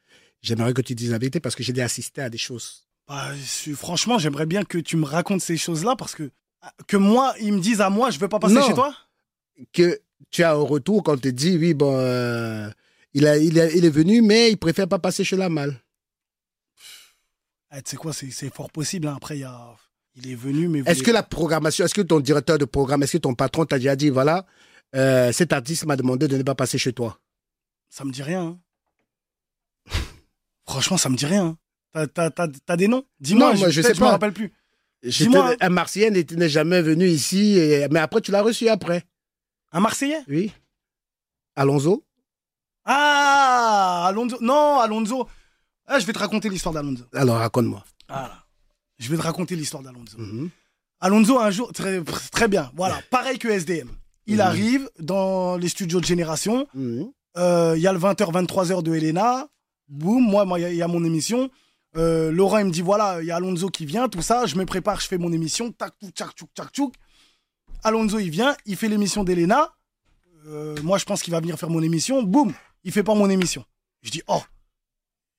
J'aimerais que tu dises la vérité parce que j'ai assisté à des choses. Bah, franchement, j'aimerais bien que tu me racontes ces choses-là parce que que moi, ils me disent à moi, je veux pas passer Non. chez toi? Que tu as un retour quand on te dit oui, bon, euh, il, a, il, a- il est venu, mais il préfère pas passer chez la malle. Eh, tu sais quoi, c'est fort possible. hein. Après, il y a, il est venu, mais Est-ce que la programmation, est-ce que ton directeur de programme, est-ce que ton patron t'a déjà dit voilà, euh, cet artiste m'a demandé de ne pas passer chez toi? Ça me dit rien. hein. [laughs] Franchement, ça me dit rien. hein. T'as- des noms? Dis-moi, Non, moi, je sais me rappelle plus. Dis-moi. Un n'était- n'est jamais venu ici, et- mais après tu l'as reçu après. Un Marseillais? Oui. Alonso? Ah Alonso. Non, Alonso. Ah, je vais te raconter l'histoire d'Alonso. Alors raconte-moi. Voilà. Je vais te raconter l'histoire d'Alonso. Mhm. Alonso, un jour, très, très bien. Voilà, pareil que SDM. Il Mhm. arrive dans les studios de Génération. Mhm. Euh, Il y a le 20h, 23h de Elena. Boum, moi, il y a- il y, a mon émission. Euh, Laurent, il me dit voilà, il y a Alonso qui vient, tout ça. Je me prépare, je fais mon émission. Tac, touc, tchac, tchouk, tchac, tchouk. Alonso, il vient, il fait l'émission d'Elena. Euh, moi, je pense qu'il va venir faire mon émission. Boum, il fait pas mon émission. Je dis oh,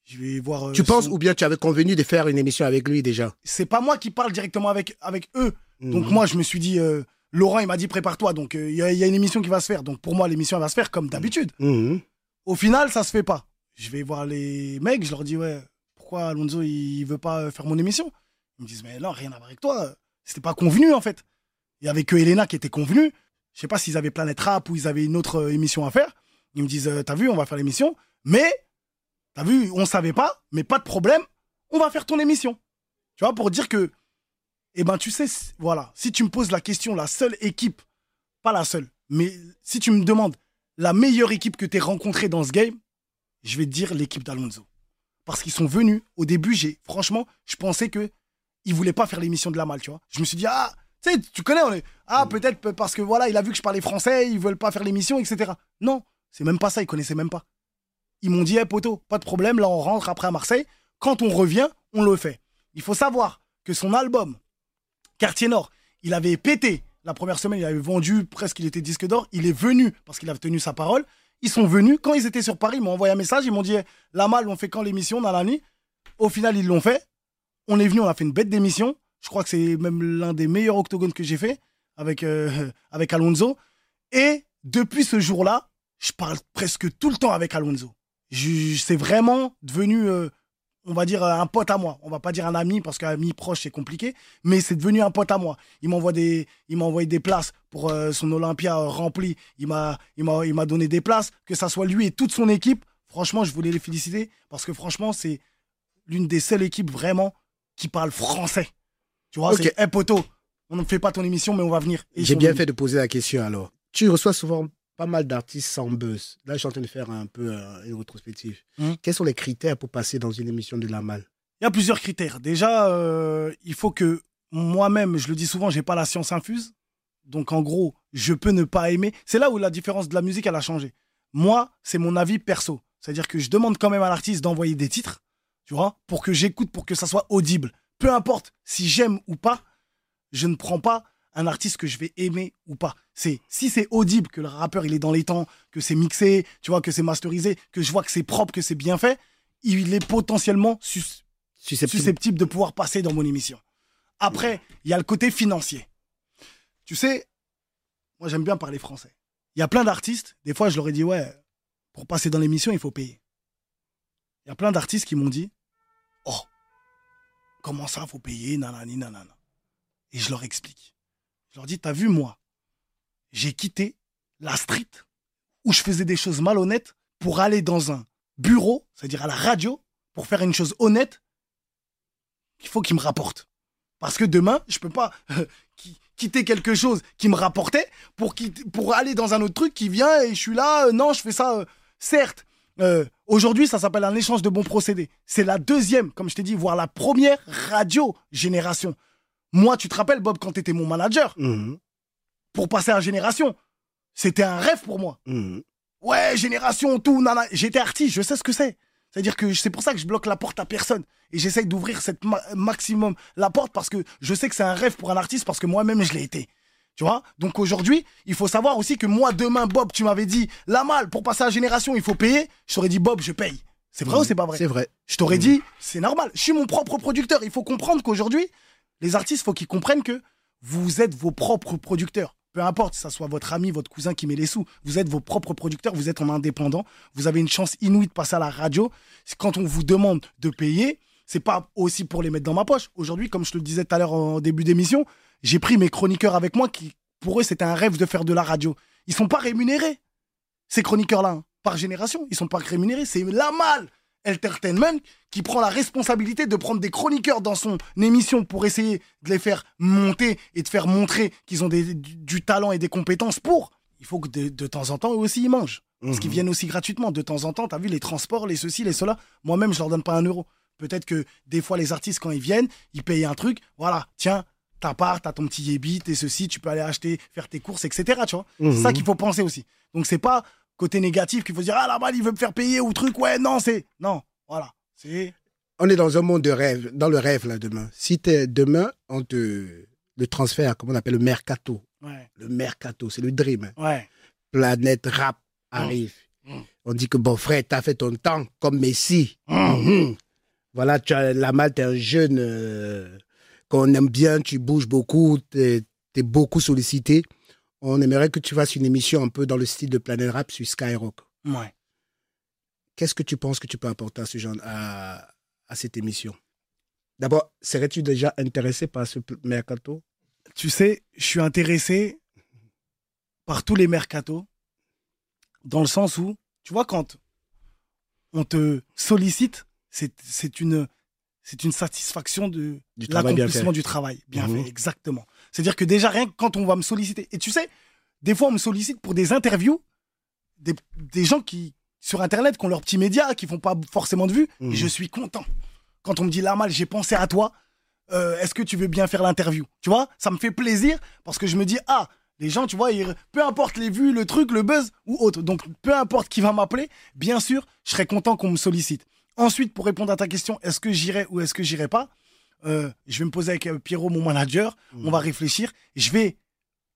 je vais voir. euh, Tu penses son- ou bien tu avais convenu de faire une émission avec lui déjà? C'est pas moi qui parle directement avec, avec eux. Donc Mhm. moi, je me suis dit, euh, Laurent, il m'a dit prépare-toi. Donc euh, il y, a- il y a une émission qui va se faire. Donc pour moi, l'émission elle va se faire comme d'habitude. Mhm. Au final, ça se fait pas. Je vais voir les mecs, je leur dis ouais, pourquoi Alonso il veut pas faire mon émission? Ils me disent mais non, rien à voir avec toi. C'était pas convenu en fait. Il y avait que Elena qui était convenue. Je sais pas s'ils avaient Planète Rap ou ils avaient une autre émission à faire. Ils me disent euh, t'as vu, on va faire l'émission, mais t'as vu, on savait pas, mais pas de problème, on va faire ton émission. Tu vois pour dire que eh ben tu sais voilà, si tu me poses la question la seule équipe pas la seule, mais si tu me demandes la meilleure équipe que tu rencontrée dans ce game, je vais te dire l'équipe d'Alonso. Parce qu'ils sont venus, au début, j'ai franchement, je pensais que ils voulaient pas faire l'émission de la malle, tu vois. Je me suis dit, ah, tu sais, tu connais, on est, ah, peut-être pe- parce que voilà, il a vu que je parlais français, ils veulent pas faire l'émission, etc. Non, c'est même pas ça, ils connaissaient même pas. Ils m'ont dit, hey, poto, pas de problème, là, on rentre après à Marseille. Quand on revient, on le fait. Il faut savoir que son album, Quartier Nord, il avait pété. La première semaine, il avait vendu presque, il était disque d'or. Il est venu parce qu'il avait tenu sa parole. Ils sont venus. Quand ils étaient sur Paris, ils m'ont envoyé un message. Ils m'ont dit La malle, on fait quand l'émission nuit Au final, ils l'ont fait. On est venu, on a fait une bête d'émission. Je crois que c'est même l'un des meilleurs octogones que j'ai fait avec, euh, [laughs] avec Alonso. Et depuis ce jour-là, je parle presque tout le temps avec Alonso. C'est vraiment devenu, euh, on va dire, un pote à moi. On va pas dire un ami parce qu'un ami proche, c'est compliqué. Mais c'est devenu un pote à moi. Il m'envoie des, il m'a envoyé des places pour euh, son Olympia euh, rempli. Il m'a, il m'a, il m'a donné des places. Que ça soit lui et toute son équipe. Franchement, je voulais les féliciter parce que franchement, c'est l'une des seules équipes vraiment qui parle français. Tu vois, Ok. c'est un poteau. On ne fait pas ton émission, mais on va venir. J'ai bien venus. fait de poser la question alors. Tu reçois souvent pas mal d'artistes sans buzz. Là, je suis en train de faire un peu euh, une rétrospective. Mhm. Quels sont les critères pour passer dans une émission de la malle Il y a plusieurs critères. Déjà, euh, il faut que moi-même, je le dis souvent, j'ai pas la science infuse. Donc en gros, je peux ne pas aimer. C'est là où la différence de la musique, elle a changé. Moi, c'est mon avis perso. C'est-à-dire que je demande quand même à l'artiste d'envoyer des titres, tu vois, pour que j'écoute, pour que ça soit audible. Peu importe si j'aime ou pas, je ne prends pas un artiste que je vais aimer ou pas. C'est si c'est audible, que le rappeur il est dans les temps, que c'est mixé, tu vois, que c'est masterisé, que je vois que c'est propre, que c'est bien fait, il est potentiellement sus- Susceptible. susceptible de pouvoir passer dans mon émission. Après, il y a le côté financier. Tu sais, moi j'aime bien parler français. Il y a plein d'artistes, des fois je leur ai dit, ouais, pour passer dans l'émission, il faut payer. Il y a plein d'artistes qui m'ont dit, oh, comment ça, faut payer, nanani, nanana. Et je leur explique. Je leur dis, t'as vu, moi, j'ai quitté la street où je faisais des choses malhonnêtes pour aller dans un bureau, c'est-à-dire à la radio, pour faire une chose honnête, il faut qu'il me rapporte. Parce que demain, je peux pas [laughs] qui- quitter quelque chose qui me rapportait pour aller dans un autre truc qui vient et je suis là, euh, non, je fais ça, euh, certes. euh, Aujourd'hui, ça s'appelle un échange de bons procédés. C'est la deuxième, comme je t'ai dit, voire la première radio génération. Moi, tu te rappelles, Bob, quand tu étais mon manager, Mhm, pour passer à génération, c'était un rêve pour moi. mhm. Ouais, génération, tout, nana. J'étais artiste, je sais ce que c'est. C'est-à-dire que c'est pour ça que je bloque la porte à personne. Et j'essaye d'ouvrir cette ma- maximum la porte parce que je sais que c'est un rêve pour un artiste parce que moi-même je l'ai été. Tu vois? Donc aujourd'hui, il faut savoir aussi que moi, demain, Bob, tu m'avais dit, la malle, pour passer à génération, il faut payer. Je t'aurais dit, Bob, je paye. C'est vrai ou c'est pas vrai? C'est vrai. Je t'aurais dit, c'est normal. Je suis mon propre producteur. Il faut comprendre qu'aujourd'hui, les artistes, faut qu'ils comprennent que vous êtes vos propres producteurs. Peu importe, ça soit votre ami, votre cousin qui met les sous. Vous êtes vos propres producteurs, vous êtes en indépendant. Vous avez une chance inouïe de passer à la radio. Quand on vous demande de payer, c'est pas aussi pour les mettre dans ma poche. Aujourd'hui, comme je te le disais tout à l'heure en début d'émission, j'ai pris mes chroniqueurs avec moi qui, pour eux, c'était un rêve de faire de la radio. Ils sont pas rémunérés, ces chroniqueurs-là, hein, par génération. Ils sont pas rémunérés. C'est la malle Entertainment qui prend la responsabilité de prendre des chroniqueurs dans son émission pour essayer de les faire monter et de faire montrer qu'ils ont des- du, du talent et des compétences pour. Il faut que de, de temps en temps, eux aussi, ils mangent. Parce qu'ils Mhm. viennent aussi gratuitement. De temps en temps, t'as vu les transports, les ceci, les cela. Moi-même, je leur donne pas un euro. Peut-être que des fois, les artistes, quand ils viennent, ils payent un truc. Voilà, tiens, ta part, t'as ton petit yébi, t'es ceci, tu peux aller acheter, faire tes courses, etc. Tu vois C'est ça Mhm. qu'il faut penser aussi. Donc, c'est pas côté négatif qu'il faut dire, ah là-bas, il veut me faire payer ou truc. Ouais, non, c'est. Non, voilà. C'est. On est dans un monde de rêve, dans le rêve là demain. Si t'es demain, on te le transfert, comment on appelle le mercato. Ouais, Le mercato, c'est le dream. ouais. Planète rap arrive. Mm. On dit que bon frère, t'as fait ton temps comme Messi. Mm. Mhm. Voilà, tu as la malle, t'es un jeune euh, qu'on aime bien, tu bouges beaucoup, t'es es beaucoup sollicité. On aimerait que tu fasses une émission un peu dans le style de Planète Rap sur Skyrock. Ouais. Qu'est-ce que tu penses que tu peux apporter à ce genre, à, à cette émission? D'abord, serais-tu déjà intéressé par ce mercato? Tu sais, je suis intéressé par tous les mercatos, dans le sens où, tu vois, quand on te sollicite, c'est c'est une, c'est une satisfaction de l'accomplissement du travail. Bien Mhm. fait, exactement. C'est-à-dire que déjà, rien que quand on va me solliciter, et tu sais, des fois, on me sollicite pour des interviews, des, des gens qui, sur Internet, qui ont leurs petits médias, qui font pas forcément de vues, Mhm. et je suis content. Quand on me dit, là, mal, j'ai pensé à toi, euh, est-ce que tu veux bien faire l'interview? Tu vois, ça me fait plaisir parce que je me dis, ah, les gens, tu vois, ils- peu importe les vues, le truc, le buzz ou autre. Donc, peu importe qui va m'appeler, bien sûr, je serais content qu'on me sollicite. Ensuite, pour répondre à ta question, est-ce que j'irai ou est-ce que j'irai pas? Euh, Je vais me poser avec euh, Pierrot, mon manager, on va réfléchir. Je vais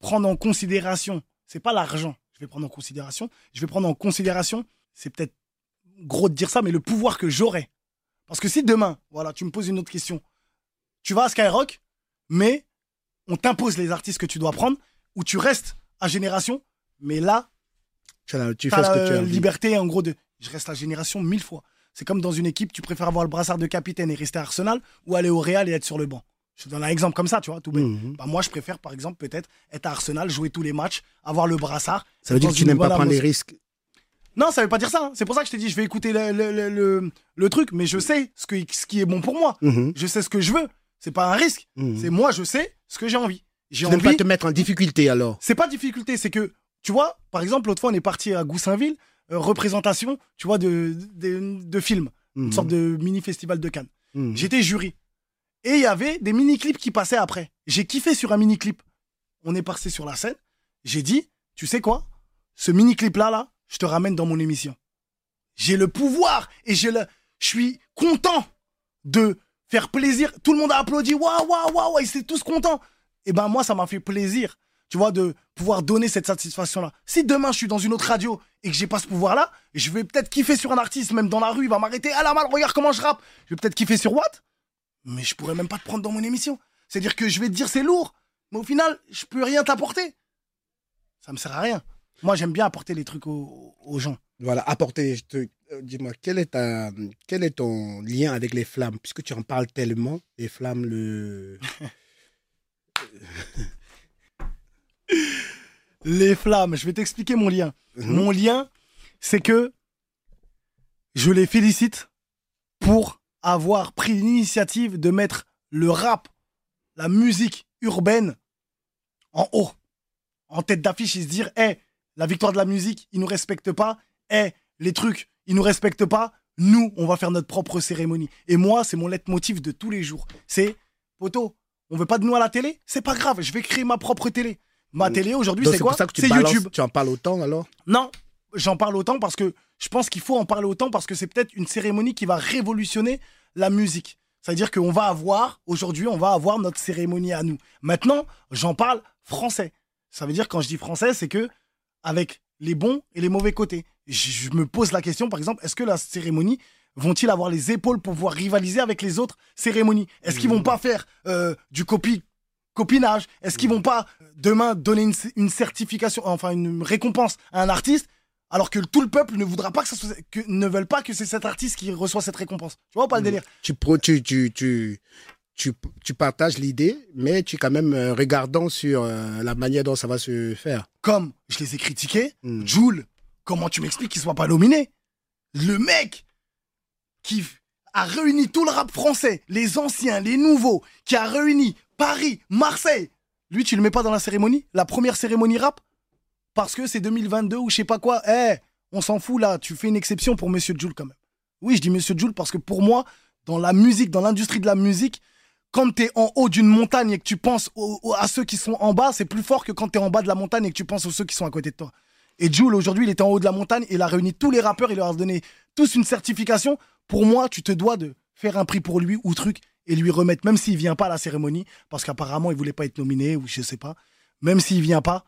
prendre en considération, c'est pas l'argent, je vais prendre en considération, je vais prendre en considération, c'est peut-être gros de dire ça, mais le pouvoir que j'aurai. Parce que si demain, voilà, tu me poses une autre question, tu vas à Skyrock, mais on t'impose les artistes que tu dois prendre, ou tu restes à Génération, mais là, Tu, as- tu fais ce as que tu as la envie. liberté, en gros, de je reste à Génération mille fois. C'est comme dans une équipe, tu préfères avoir le brassard de capitaine et rester à Arsenal, ou aller au Real et être sur le banc. Je te donne un exemple comme ça, tu vois, tout bête. Mhm. Bah, moi, je préfère, par exemple, peut-être être à Arsenal, jouer tous les matchs, avoir le brassard. Ça veut dire que tu n'aimes pas prendre les risques. Non, ça veut pas dire ça. hein. C'est pour ça que je t'ai dit, je vais écouter le, le, le- le- le truc, mais je sais ce, que, ce qui est bon pour moi. Mhm. Je sais ce que je veux. C'est pas un risque. Mhm. C'est moi, je sais ce que j'ai envie. J'ai n'aimes pas envie. te mettre en difficulté alors. C'est pas difficulté, c'est que, tu vois, par exemple, l'autre fois, on est parti à Goussainville, représentation, tu vois, de, de, de films, une Mhm. sorte de mini-festival de Cannes. Mhm. J'étais jury. Et il y avait des mini-clips qui passaient après. J'ai kiffé sur un mini-clip. On est passé sur la scène. J'ai dit, tu sais quoi? Ce mini-clip-là, là, je te ramène dans mon émission. J'ai le pouvoir et j'ai le... je suis content de faire plaisir. Tout le monde a applaudi. Waouh, waouh, waouh, ils étaient tous contents. Et ben moi, ça m'a fait plaisir, tu vois, de pouvoir donner cette satisfaction-là. Si demain, je suis dans une autre radio et que j'ai pas ce pouvoir-là, je vais peut-être kiffer sur un artiste, même dans la rue, il va m'arrêter. Ah la mal, regarde comment je rappe. Je vais peut-être kiffer sur Watt, mais je pourrais même pas te prendre dans mon émission. C'est-à-dire que je vais te dire c'est lourd, mais au final, je peux rien t'apporter. Ça me sert à rien. Moi, j'aime bien apporter les trucs aux, aux gens. Voilà, apporter. je te- euh, Dis-moi, quel est ta, quel est ton lien avec les flammes, puisque tu en parles tellement, les flammes, le. [laughs] [laughs] Les flammes, je vais t'expliquer mon lien. Mhm. Mon lien, c'est que je les félicite pour avoir pris l'initiative de mettre le rap, la musique urbaine en haut, en tête d'affiche et se dire, hé, la victoire de la musique, ils nous respectent pas, hé, les trucs, ils nous respectent pas, nous, on va faire notre propre cérémonie. Et moi, c'est mon leitmotiv de tous les jours. C'est, poto, on veut pas de nous à la télé? C'est pas grave, je vais créer ma propre télé. Ma télé aujourd'hui, c'est quoi C'est YouTube. Tu en parles autant alors Non, j'en parle autant parce que je pense qu'il faut en parler autant parce que c'est peut-être une cérémonie qui va révolutionner la musique. C'est-à-dire qu'on va avoir, aujourd'hui, on va avoir notre cérémonie à nous. Maintenant, j'en parle français. Ça veut dire, quand je dis français, c'est que avec les bons et les mauvais côtés. Je, je me pose la question, par exemple, est-ce que la cérémonie vont-ils avoir les épaules pour pouvoir rivaliser avec les autres cérémonies? Est-ce qu'ils vont pas faire euh, du copie copinage Est-ce qu'ils vont pas demain donner une, une certification, enfin une récompense à un artiste alors que tout le peuple ne voudra pas que ça soit, que, ne veulent pas que c'est cet artiste qui reçoit cette récompense? Tu vois pas le délire? Tu, tu, tu, tu, tu, tu partages l'idée, mais tu es quand même euh, regardant sur euh, la manière dont ça va se faire. Comme je les ai critiqués, Mm. Joule, comment tu m'expliques qu'il soit pas nominé? Le mec qui a réuni tout le rap français, les anciens, les nouveaux, qui a réuni Paris, Marseille. Lui, tu le mets pas dans la cérémonie La première cérémonie rap? Parce que c'est 2022 ou je sais pas quoi. Eh, on s'en fout là, tu fais une exception pour Monsieur Joule quand même. Oui, je dis Monsieur Joule parce que pour moi, dans la musique, dans l'industrie de la musique, quand tu es en haut d'une montagne et que tu penses à ceux qui sont en bas, c'est plus fort que quand tu es en bas de la montagne et que tu penses aux ceux qui sont à côté de toi. Et Jules, aujourd'hui, il était en haut de la montagne, il a réuni tous les rappeurs, il leur a donné tous une certification. Pour moi, tu te dois de faire un prix pour lui ou truc et lui remettre, même s'il vient pas à la cérémonie, parce qu'apparemment, il voulait pas être nominé ou je sais pas. Même s'il vient pas,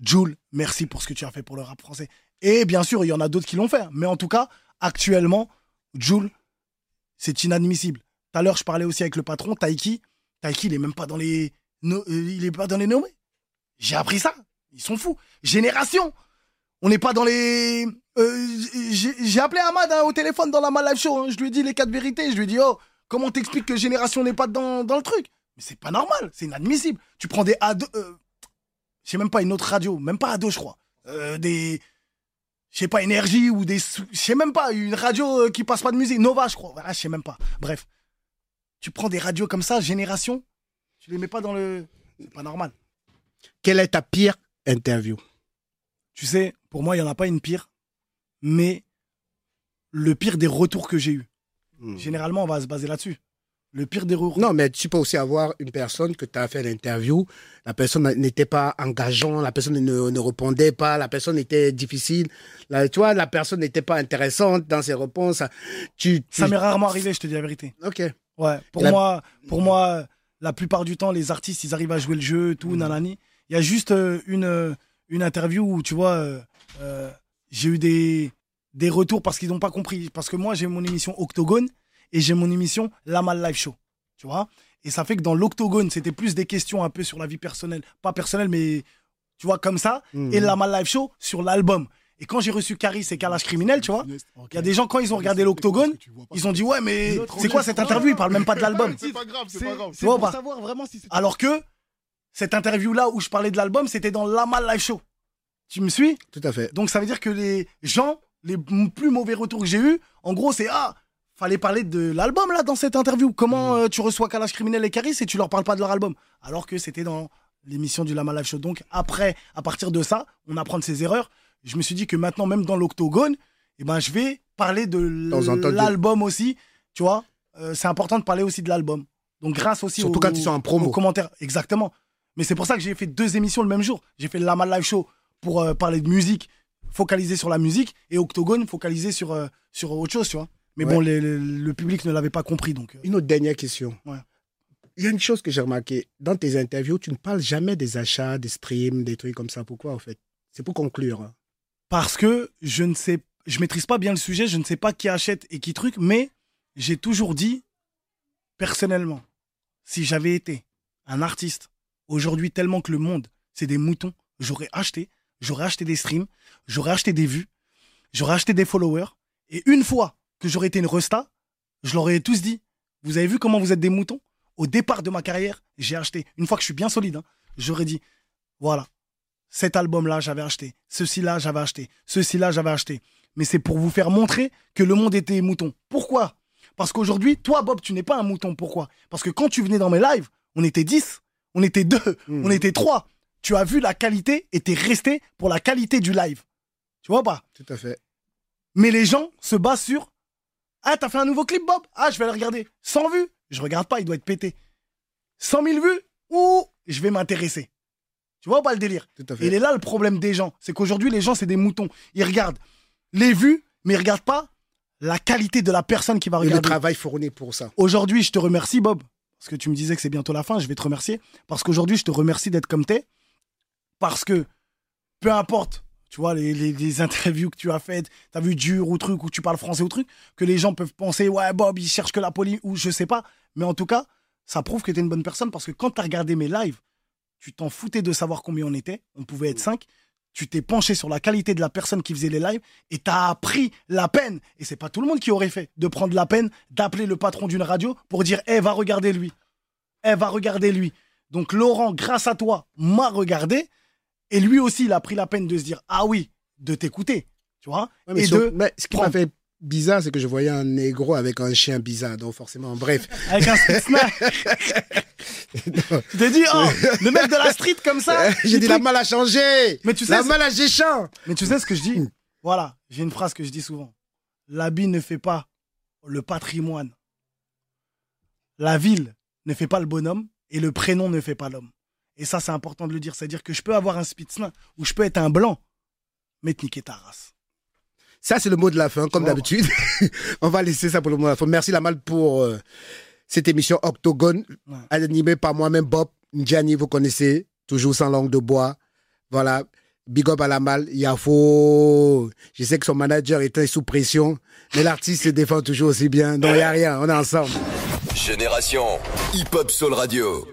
Jules, merci pour ce que tu as fait pour le rap français. Et bien sûr, il y en a d'autres qui l'ont fait. Mais en tout cas, actuellement, Jules, c'est inadmissible. Tout à l'heure, je parlais aussi avec le patron, Taiki. Taiki, il est même pas dans les, no- euh, il est pas dans les nommés. J'ai appris ça. Ils sont fous. Génération. On n'est pas dans les. euh, j'ai appelé Ahmad hein, au téléphone dans la Mal Live Show. hein. Je lui ai dit les quatre vérités. Je lui ai dit, oh, comment t'expliques que Génération n'est pas dans, le truc? Mais c'est pas normal. C'est inadmissible. Tu prends des ado. Euh, je sais même pas une autre radio. Même pas ado, je crois. Euh, des. Je sais pas, énergie ou des. Je sais même pas, une radio euh, qui passe pas de musique. Nova, je crois. Ah, je sais même pas. Bref. Tu prends des radios comme ça, Génération, tu les mets pas dans le. C'est pas normal. Quelle est ta pire interview? Tu sais, pour moi, il n'y en a pas une pire, mais le pire des retours que j'ai eu. Généralement, on va se baser là-dessus. Le pire des retours. Non, mais tu peux aussi avoir une personne que tu as fait l'interview, la personne n'était pas engageante, la personne ne, ne répondait pas, la personne était difficile, la, tu vois, la personne n'était pas intéressante dans ses réponses. Tu, tu- Ça m'est rarement arrivé, je te dis la vérité. Ok. Ouais. Pour La- moi, pour moi, la plupart du temps, les artistes, ils arrivent à jouer le jeu, tout, nanani. Il y a juste euh, une, euh, une interview où, tu vois, euh, euh, j'ai eu des, des retours parce qu'ils n'ont pas compris. Parce que moi, j'ai mon émission Octogone et j'ai mon émission La Mal Live Show. Tu vois Et ça fait que dans l'Octogone, c'était plus des questions un peu sur la vie personnelle. Pas personnelle, mais tu vois, comme ça. Mhm. Et La Mal Live Show sur l'album. Et quand j'ai reçu Caris et Kalash Criminel, tu vois, il y a des gens, quand ils ont regardé l'Octogone, ils ont dit, ouais, mais c'est quoi cette interview? Il parle même pas de l'album. C'est pas grave, c'est pas grave. C'est pour savoir vraiment si c'est. Alors que cette interview-là où je parlais de l'album, c'était dans Lama Live Show. Tu me suis? Tout à fait. Donc ça veut dire que les gens, les plus mauvais retours que j'ai eus, en gros, c'est Ah, fallait parler de l'album là dans cette interview. Comment euh, tu reçois Kalash Criminel et Caris et tu leur parles pas de leur album? Alors que c'était dans l'émission du Lama Live Show. Donc après, à partir de ça, on apprend de ses erreurs. Je me suis dit que maintenant, même dans l'octogone, eh ben, je vais parler de l'album aussi. Tu vois, Euh, c'est important de parler aussi de l'album. Donc grâce aussi Surtout aux, quand ils sont en promo. aux commentaires. Exactement. Mais c'est pour ça que j'ai fait deux émissions le même jour. J'ai fait le Lama Live Show pour euh, parler de musique, focalisé sur la musique, et Octogone focalisé sur, euh, sur autre chose, tu vois. Mais Ouais. bon, les- les- le public ne l'avait pas compris, donc. euh, Une autre dernière question. Ouais. Il y a une chose que j'ai remarqué. Dans tes interviews, tu ne parles jamais des achats, des streams, des trucs comme ça. Pourquoi, en fait? C'est pour conclure. hein. Parce que je ne sais, je maîtrise pas bien le sujet, je ne sais pas qui achète et qui truc, mais j'ai toujours dit, personnellement, si j'avais été un artiste, aujourd'hui tellement que le monde, c'est des moutons, j'aurais acheté, j'aurais acheté des streams, j'aurais acheté des vues, j'aurais acheté des followers. Et une fois que j'aurais été une resta, je leur ai tous dit, vous avez vu comment vous êtes des moutons? Au départ de ma carrière, j'ai acheté, une fois que je suis bien solide, hein, j'aurais dit, voilà, cet album-là, j'avais acheté, ceci-là, j'avais acheté, ceci-là, j'avais acheté. Mais c'est pour vous faire montrer que le monde était mouton. Pourquoi? Parce qu'aujourd'hui, toi, Bob, tu n'es pas un mouton. Pourquoi? Parce que quand tu venais dans mes lives, on était 10, on était 2, Hmm. on était 3. Tu as vu la qualité et t'es resté pour la qualité du live. Tu vois pas? Tout à fait. mais les gens se basent sur Ah, t'as fait un nouveau clip, Bob? Ah, je vais le regarder. 100 vues? Je regarde pas, il doit être pété. 100 000 vues? Ou je vais m'intéresser. Tu vois pas le délire? Tout à Et fait. il est là le problème des gens. C'est qu'aujourd'hui, les gens, c'est des moutons. Ils regardent les vues, mais ils regardent pas la qualité de la personne qui va Et le regarder. travail fourni pour ça. Aujourd'hui, je te remercie, Bob, parce que tu me disais que c'est bientôt la fin. Je vais te remercier. Parce qu'aujourd'hui, je te remercie d'être comme t'es. Parce que peu importe, tu vois, les, les- les [laughs] interviews que tu as faites, t'as vu dur ou truc, ou tu parles français ou truc, que les gens peuvent penser, ouais, Bob, il cherche que la police, ou je sais pas. Mais en tout cas, ça prouve que t'es une bonne personne parce que quand t'as regardé mes lives, tu t'en foutais de savoir combien on était. On pouvait être cinq. Tu t'es penché sur la qualité de la personne qui faisait les lives et t'as pris la peine, et c'est pas tout le monde qui aurait fait, de prendre la peine d'appeler le patron d'une radio pour dire, eh, va regarder lui. Eh, va regarder lui. Donc Laurent, grâce à toi, m'a regardé. Et lui aussi, il a pris la peine de se dire, ah oui, de t'écouter. Tu vois Ouais, mais Et sur- de mais ce qui m'a fait bizarre, c'est que je voyais un négro avec un chien bizarre. Donc forcément, bref. Avec un Spitznaz. tu [laughs] t'es dit, oh, le mec de la street comme ça. [laughs] J'ai dit la truc. malle a changé. Mais tu sais, la malle a géchant. Mais tu sais ce que je dis? Voilà, j'ai une phrase que je dis souvent. L'habit ne fait pas le patrimoine. La ville ne fait pas le bonhomme et le prénom ne fait pas l'homme. Et ça, c'est important de le dire. C'est-à-dire que je peux avoir un Spitzlin ou je peux être un blanc, mais te niquer ta race. Ça, c'est le mot de la fin, comme d'habitude. [laughs] On va laisser ça pour le mot de la fin. Merci la malle pour euh, cette émission Octogone, Ouais. animée par moi-même, Bob Ndiani, vous connaissez, toujours sans langue de bois. Voilà. Big up à la malle. Il y a faux. Je sais que son manager était sous pression, mais l'artiste se défend toujours aussi bien. Donc, il n'y a rien. On est ensemble. Génération Hip Hop Soul Radio.